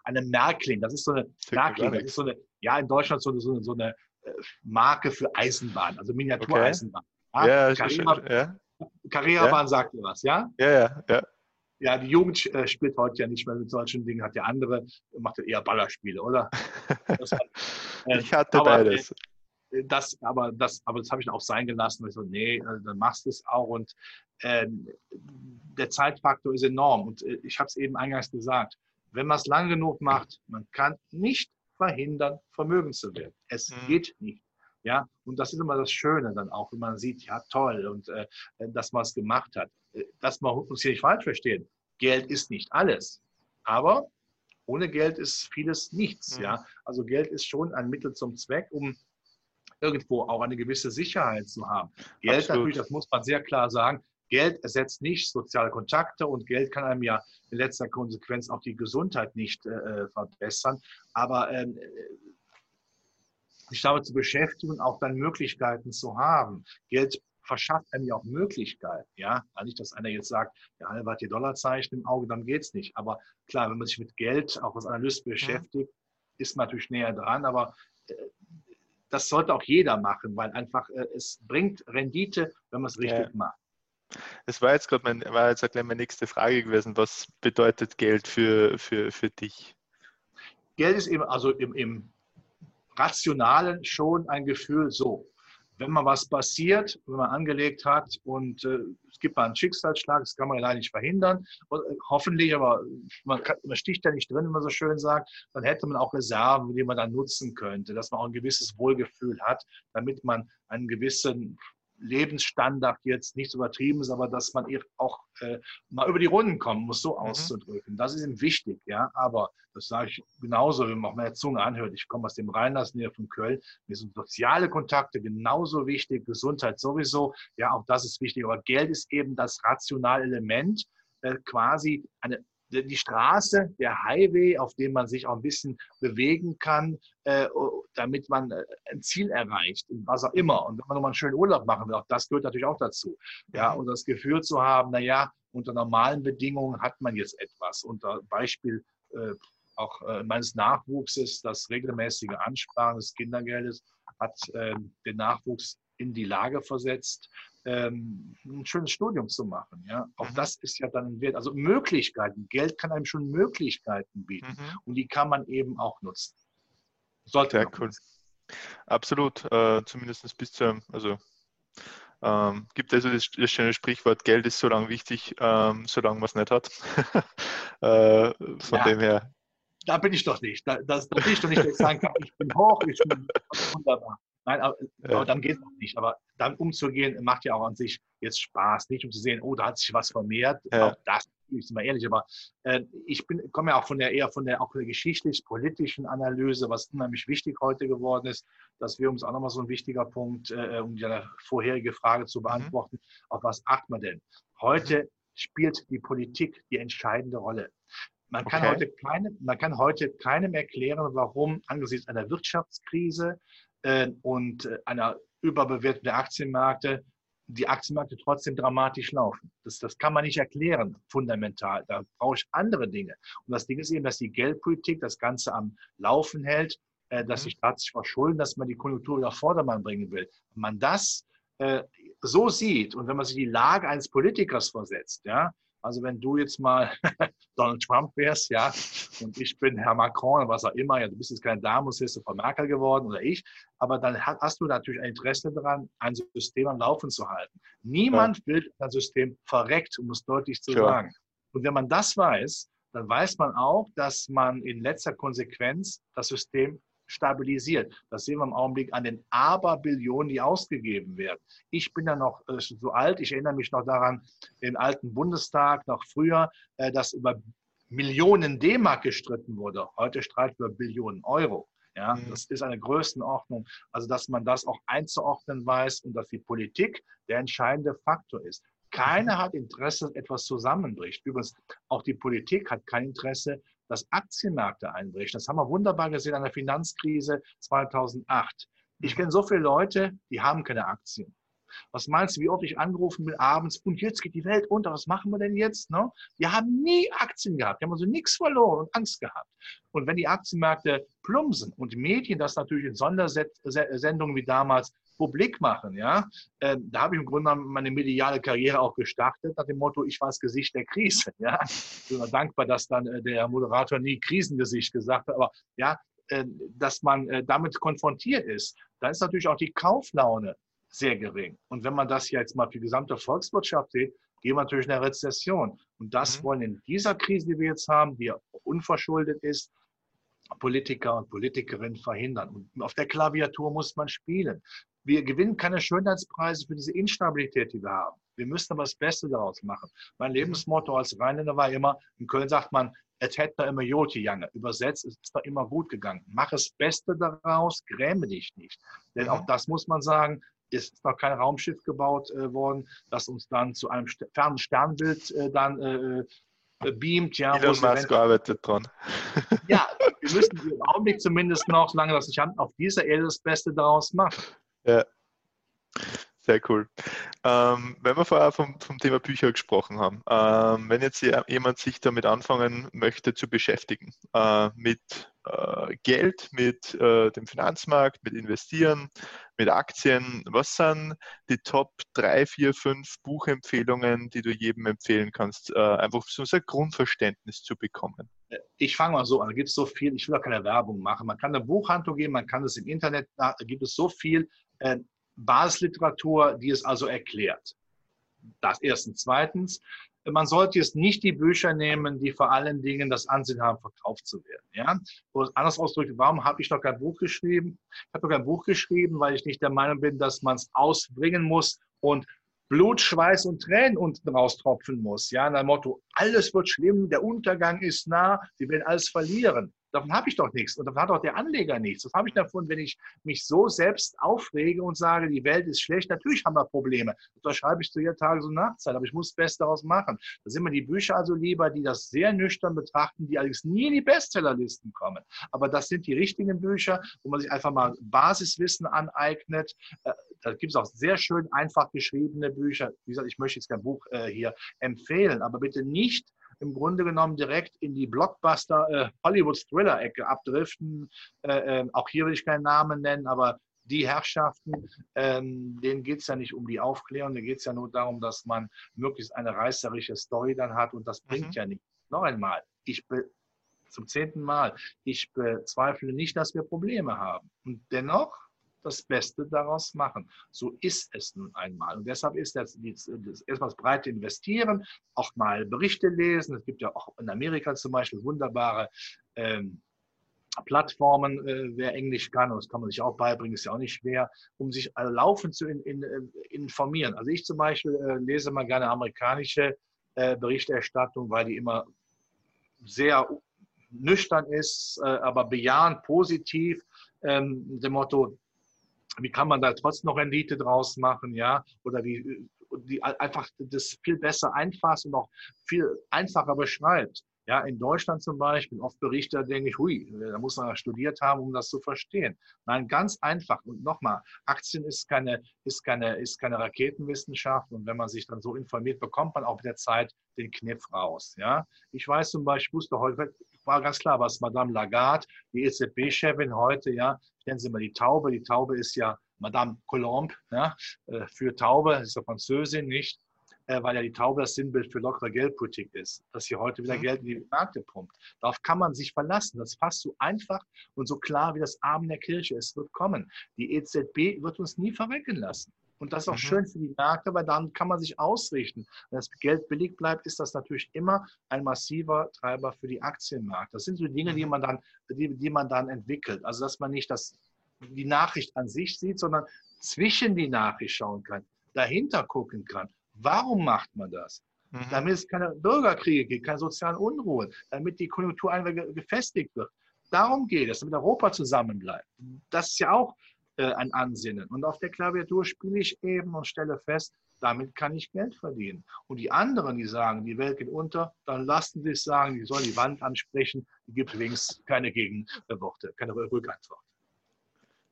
Eine Märklin, das ist so eine Märklin, das ist so eine, ja, in Deutschland so eine, so eine, so eine äh, Marke für Eisenbahn, also Miniatureisenbahn. Okay. Ja, ja, Carrera, ja. Carrera-Bahn ja. sagt dir was, ja? Ja, ja, ja. Ja, die Jugend äh, spielt heute ja nicht mehr mit solchen Dingen, hat ja andere, macht ja eher Ballerspiele, oder? Hat, äh, ich hatte aber, beides. Äh, das, aber das, aber das habe ich auch sein gelassen. Ich so, nee, äh, dann machst du es auch. Und äh, der Zeitfaktor ist enorm. Und ich habe es eben eingangs gesagt, wenn man es lang genug macht, man kann nicht verhindern, vermögend zu werden. Es mhm. geht nicht. Ja, und das ist immer das Schöne dann auch, wenn man sieht, ja toll, und äh, dass man es gemacht hat. Äh, dass man uns hier nicht falsch verstehen. Geld ist nicht alles. Aber ohne Geld ist vieles nichts. Mhm. Ja, also Geld ist schon ein Mittel zum Zweck, um irgendwo auch eine gewisse Sicherheit zu haben. Geld Absolut. natürlich, das muss man sehr klar sagen, Geld ersetzt nicht soziale Kontakte und Geld kann einem ja in letzter Konsequenz auch die Gesundheit nicht äh, verbessern. Aber ähm, sich damit zu beschäftigen, auch dann Möglichkeiten zu haben. Geld verschafft einem ja auch Möglichkeiten. Ja, nicht, dass einer jetzt sagt, der ja, hat die Dollarzeichen im Auge, dann geht es nicht. Aber klar, wenn man sich mit Geld auch als Analyst beschäftigt, ja. ist man natürlich näher dran. Aber äh, das sollte auch jeder machen, weil einfach äh, es bringt Rendite, wenn man es richtig ja. macht. Das war jetzt gerade mein, war jetzt meine nächste Frage gewesen. Was bedeutet Geld für, für, für dich? Geld ist eben, also im, im Rationalen schon ein Gefühl so. Wenn mal was passiert, wenn man angelegt hat und äh, es gibt mal einen Schicksalsschlag, das kann man leider nicht verhindern, und, äh, hoffentlich, aber man, kann, man sticht ja nicht drin, wenn man so schön sagt, dann hätte man auch Reserven, die man dann nutzen könnte, dass man auch ein gewisses Wohlgefühl hat, damit man einen gewissen Lebensstandard jetzt nicht übertrieben ist, aber dass man auch äh, mal über die Runden kommen muss, so mhm. auszudrücken. Das ist ihm wichtig, ja. Aber das sage ich genauso, wenn man auch meine Zunge anhört. Ich komme aus dem Rheinland, näher von Köln. Mir sind soziale Kontakte genauso wichtig, Gesundheit sowieso. Ja, auch das ist wichtig. Aber Geld ist eben das rationale Element, äh, quasi eine die Straße, der Highway, auf dem man sich auch ein bisschen bewegen kann, äh, damit man äh, ein Ziel erreicht, was auch immer. Und wenn man nochmal einen schönen Urlaub machen will, auch das gehört natürlich auch dazu. Ja, und das Gefühl zu haben, naja, unter normalen Bedingungen hat man jetzt etwas. Unter Beispiel äh, auch äh, meines Nachwuchses, das regelmäßige Ansparen des Kindergeldes hat äh, den Nachwuchs in die Lage versetzt, ähm, ein schönes Studium zu machen. Ja? Auch mhm. das ist ja dann ein Wert. Also Möglichkeiten. Geld kann einem schon Möglichkeiten bieten mhm. und die kann man eben auch nutzen. Sollte Sehr cool. Nutzen. Absolut. Äh, zumindest bis zu, also ähm, gibt also das, das, schöne Sprichwort, Geld ist so lange wichtig, ähm, solange man es nicht hat. äh, von ja, dem her. Da bin ich doch nicht. Da, das, da bin ich doch nicht, ich sagen kann, ich bin hoch, ich bin wunderbar. Nein, aber, ja. aber dann geht es auch nicht. Aber dann umzugehen, macht ja auch an sich jetzt Spaß. Nicht um zu sehen, oh, da hat sich was vermehrt. Ja. Auch das, ich bin mal ehrlich, aber äh, ich bin, komme ja auch von der eher von der auch geschichtlich-politischen Analyse, was unheimlich wichtig heute geworden ist. Das wäre uns auch nochmal so ein wichtiger Punkt, äh, um die vorherige Frage zu mhm. beantworten. Mhm. Auf was achtet man denn? Heute mhm. spielt die Politik die entscheidende Rolle. Man kann, okay. heute keine, man kann heute keinem erklären, warum angesichts einer Wirtschaftskrise, äh, und äh, einer Überbewertung der Aktienmärkte die Aktienmärkte trotzdem dramatisch laufen. Das, das kann man nicht erklären, fundamental. Da brauche ich andere Dinge. Und das Ding ist eben, dass die Geldpolitik das Ganze am Laufen hält, äh, dass mhm. sich Staaten sich verschulden, dass man die Konjunktur wieder Vordermann bringen will. Wenn man das äh, so sieht und wenn man sich die Lage eines Politikers versetzt, ja, also wenn du jetzt mal Donald Trump wärst, ja, und ich bin Herr Macron, was auch immer, ja, du bist jetzt kein Damoshisse von Merkel geworden oder ich, aber dann hast du natürlich ein Interesse daran, ein System am Laufen zu halten. Niemand ja. will ein System verreckt, um es deutlich zu Klar. sagen. Und wenn man das weiß, dann weiß man auch, dass man in letzter Konsequenz das System stabilisiert. Das sehen wir im Augenblick an den Aberbillionen, die ausgegeben werden. Ich bin ja noch äh, so alt, ich erinnere mich noch daran, im alten Bundestag, noch früher, äh, dass über Millionen D-Mark gestritten wurde. Heute streiten wir Billionen Euro. Ja, mhm. das ist eine Größenordnung. Also, dass man das auch einzuordnen weiß und dass die Politik der entscheidende Faktor ist. Keiner hat Interesse, dass etwas zusammenbricht. Übrigens, auch die Politik hat kein Interesse, dass Aktienmärkte einbrechen. Das haben wir wunderbar gesehen an der Finanzkrise 2008. Ich kenne so viele Leute, die haben keine Aktien. Was meinst du, wie oft ich angerufen bin abends und jetzt geht die Welt unter, was machen wir denn jetzt? Ne? Wir haben nie Aktien gehabt, wir haben also nichts verloren und Angst gehabt. Und wenn die Aktienmärkte plumpsen und die Medien das natürlich in Sondersendungen wie damals publik machen, ja, äh, da habe ich im Grunde meine mediale Karriere auch gestartet, nach dem Motto, ich war das Gesicht der Krise. Ja. Ich bin dankbar, dass dann äh, der Moderator nie Krisengesicht gesagt hat, aber ja, äh, dass man äh, damit konfrontiert ist, dann ist natürlich auch die Kauflaune sehr gering. Und wenn man das jetzt mal für die gesamte Volkswirtschaft sieht, gehen wir natürlich in eine Rezession. Und das mhm. wollen in dieser Krise, die wir jetzt haben, die unverschuldet ist, Politiker und Politikerinnen verhindern. Und auf der Klaviatur muss man spielen. Wir gewinnen keine Schönheitspreise für diese Instabilität, die wir haben. Wir müssen aber das Beste daraus machen. Mein. Lebensmotto als Rheinländer war immer, in Köln sagt man, es hätte immer Joti Jange. Übersetzt ist es doch immer gut gegangen. Mach das Beste daraus, gräme dich nicht. Denn auch mhm. das muss man sagen, ist noch kein Raumschiff gebaut äh, worden, das uns dann zu einem fernen Sternbild äh, dann äh, äh beamt. Ja, Elon Musk arbeitet dran. ja, wir müssen im Augenblick zumindest noch, solange das nicht haben, auf dieser Erde das Beste daraus machen. Ja. Sehr cool. Ähm, wenn wir vorher vom, vom, Thema Bücher gesprochen haben, ähm, wenn jetzt jemand sich damit anfangen möchte zu beschäftigen, äh, mit äh, Geld, mit äh, dem Finanzmarkt, mit Investieren, mit Aktien, was sind die Top 3, 4, 5 Buchempfehlungen, die du jedem empfehlen kannst, äh, einfach so ein Grundverständnis zu bekommen? Ich fange mal so an, da gibt es so viel, ich will auch keine Werbung machen. Man kann eine Buchhandlung gehen, man kann es im Internet, da gibt es so viel. Äh, Basisliteratur, die es also erklärt. Das erstens. Zweitens, man sollte jetzt nicht die Bücher nehmen, die vor allen Dingen das Ansehen haben, verkauft zu werden. Ja? Oder anders ausgedrückt, warum habe ich noch kein Buch geschrieben? Ich habe noch kein Buch geschrieben, weil ich nicht der Meinung bin, dass man es ausbringen muss und Blut, Schweiß und Tränen unten raustropfen muss. Ja, nach dem Motto, alles wird schlimm, der Untergang ist nah, sie werden alles verlieren. Davon habe ich doch nichts und davon hat auch der Anleger nichts. Was habe ich davon, wenn ich mich so selbst aufrege und sage, die Welt ist schlecht? Natürlich haben wir Probleme. Das schreibe ich zu jeder Tages- und Nachtzeit, aber ich muss das Beste daraus machen. Da sind mir die Bücher also lieber, die das sehr nüchtern betrachten, die allerdings nie in die Bestsellerlisten kommen. Aber das sind die richtigen Bücher, wo man sich einfach mal Basiswissen aneignet. Äh, da gibt es auch sehr schön einfach geschriebene Bücher. Wie gesagt, ich möchte jetzt kein Buch äh, hier empfehlen, aber bitte nicht im Grunde genommen direkt in die Blockbuster äh, Hollywood-Thriller-Ecke abdriften. Äh, äh, auch hier will ich keinen Namen nennen, aber die Herrschaften, ähm, denen geht es ja nicht um die Aufklärung, denen geht es ja nur darum, dass man möglichst eine reißerische Story dann hat und das bringt mhm. ja nichts. Noch einmal, ich zum zehnten Mal, ich bezweifle nicht, dass wir Probleme haben. Und dennoch das Beste daraus machen. So ist es nun einmal. Und deshalb ist das, das, das erstmal das breite Investieren, auch mal Berichte lesen. Es gibt ja auch in Amerika zum Beispiel wunderbare ähm, Plattformen, äh, wer Englisch kann, und das kann man sich auch beibringen, ist ja auch nicht schwer, um sich laufend zu in, in, äh, informieren. Also ich zum Beispiel äh, lese mal gerne amerikanische äh, Berichterstattung, weil die immer sehr nüchtern ist, äh, aber bejahend, positiv, ähm, dem Motto, wie kann man da trotzdem noch Rendite draus machen, ja, oder wie, die einfach das viel besser einfasst und auch viel einfacher beschreibt. Ja, in Deutschland zum Beispiel, oft Berichte, da denke ich, hui, da muss man studiert haben, um das zu verstehen. Nein, ganz einfach. Und nochmal, Aktien ist keine, ist keine, ist keine Raketenwissenschaft. Und wenn man sich dann so informiert, bekommt man auch mit der Zeit den Kniff raus. Ja, ich weiß zum Beispiel, wusste heute, war ganz klar, was Madame Lagarde, die EZB-Chefin heute, ja, nennen Sie mal die Taube. Die Taube ist ja Madame Colombe, ja, äh, für Taube, ist ja Französin, nicht? Äh, weil ja die Taube das Sinnbild für lockere Geldpolitik ist, dass sie heute wieder mhm. Geld in die Märkte pumpt. Darauf kann man sich verlassen. Das ist fast so einfach und so klar wie das Abend der Kirche. Es wird kommen. Die EZB wird uns nie verrecken lassen. Und das ist auch mhm. schön für die Märkte, weil dann kann man sich ausrichten. Wenn das Geld billig bleibt, ist das natürlich immer ein massiver Treiber für die Aktienmärkte. Das sind so Dinge, die mhm. man dann, die, die man dann entwickelt. Also dass man nicht das, die Nachricht an sich sieht, sondern zwischen die Nachricht schauen kann, dahinter gucken kann. Warum macht man das? Mhm. Damit es keine Bürgerkriege gibt, keine sozialen Unruhen, damit die Konjunktur einfach gefestigt wird. Darum geht es, damit Europa zusammenbleibt. Das ist ja auch äh, ein Ansinnen. Und auf der Klaviatur spiele ich eben und stelle fest, damit kann ich Geld verdienen. Und die anderen, die sagen, die Welt geht unter, dann lassen sie es sagen, die sollen die Wand ansprechen, die gibt übrigens keine Gegenworte, keine Rückantwort.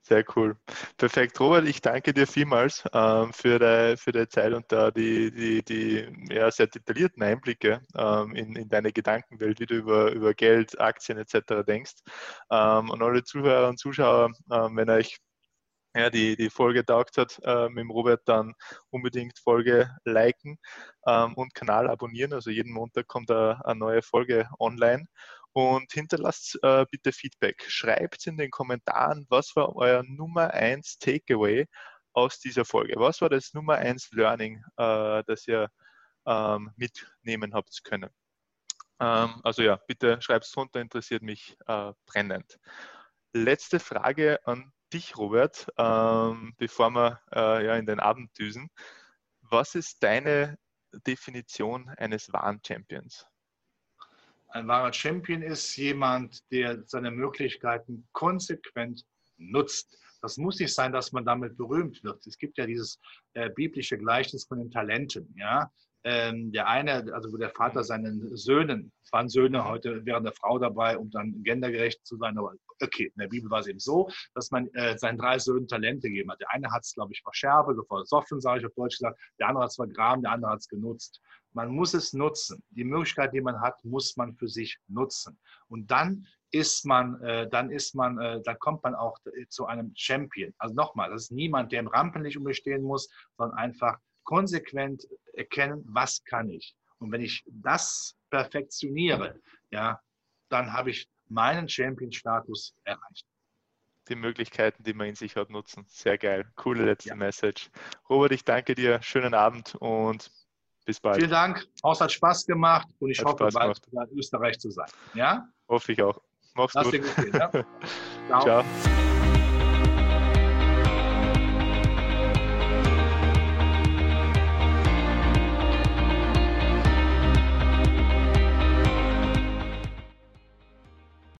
Sehr cool. Perfekt. Robert, ich danke dir vielmals ähm, für, die, für die Zeit und da die, die, die ja, sehr detaillierten Einblicke ähm, in, in deine Gedankenwelt, wie du über, über Geld, Aktien etc. denkst. Ähm, und alle Zuhörer und Zuschauer, ähm, wenn euch ja, die, die Folge taugt hat äh, mit dem Robert, dann unbedingt Folge liken ähm, und Kanal abonnieren. Also jeden Montag kommt eine, eine neue Folge online und hinterlasst äh, bitte Feedback. Schreibt in den Kommentaren, was war euer Nummer 1 Takeaway aus dieser Folge? Was war das Nummer 1 Learning, äh, das ihr ähm, mitnehmen habt können? Ähm, also ja, bitte schreibt es drunter, interessiert mich äh, brennend. Letzte Frage an dich, Robert, ähm, bevor wir äh, ja, in den Abend düsen. Was ist deine Definition eines wahren Champions? Ein wahrer Champion ist jemand, der seine Möglichkeiten konsequent nutzt. Das muss nicht sein, dass man damit berühmt wird. Es gibt ja dieses äh, biblische Gleichnis von den Talenten. Ja? Ähm, der eine, also wo der Vater seinen Söhnen, es waren Söhne, heute wäre eine Frau dabei, um dann gendergerecht zu sein, aber okay, in der Bibel war es eben so, dass man äh, seinen drei Söhnen Talente gegeben hat. Der eine hat es, glaube ich, verscherbelt, versoffen, sage ich auf Deutsch gesagt, der andere hat es vergraben, der andere hat es genutzt. Man muss es nutzen. Die Möglichkeit, die man hat, muss man für sich nutzen. Und dann ist man, äh, dann ist man, äh, dann kommt man auch zu einem Champion. Also nochmal, das ist niemand, der im Rampenlicht umstehen muss, sondern einfach konsequent erkennen, was kann ich. Und wenn ich das perfektioniere, ja, dann habe ich meinen Champion-Status erreicht. Die Möglichkeiten, die man in sich hat, nutzen. Sehr geil. Coole letzte ja. Message. Robert, ich danke dir. Schönen Abend und bis bald. Vielen Dank. Haus hat Spaß gemacht und ich hat hoffe, bald in Österreich zu sein. Ja? Hoffe ich auch. Mach's Lass gut. gut gehen, ja? Ciao. Ciao.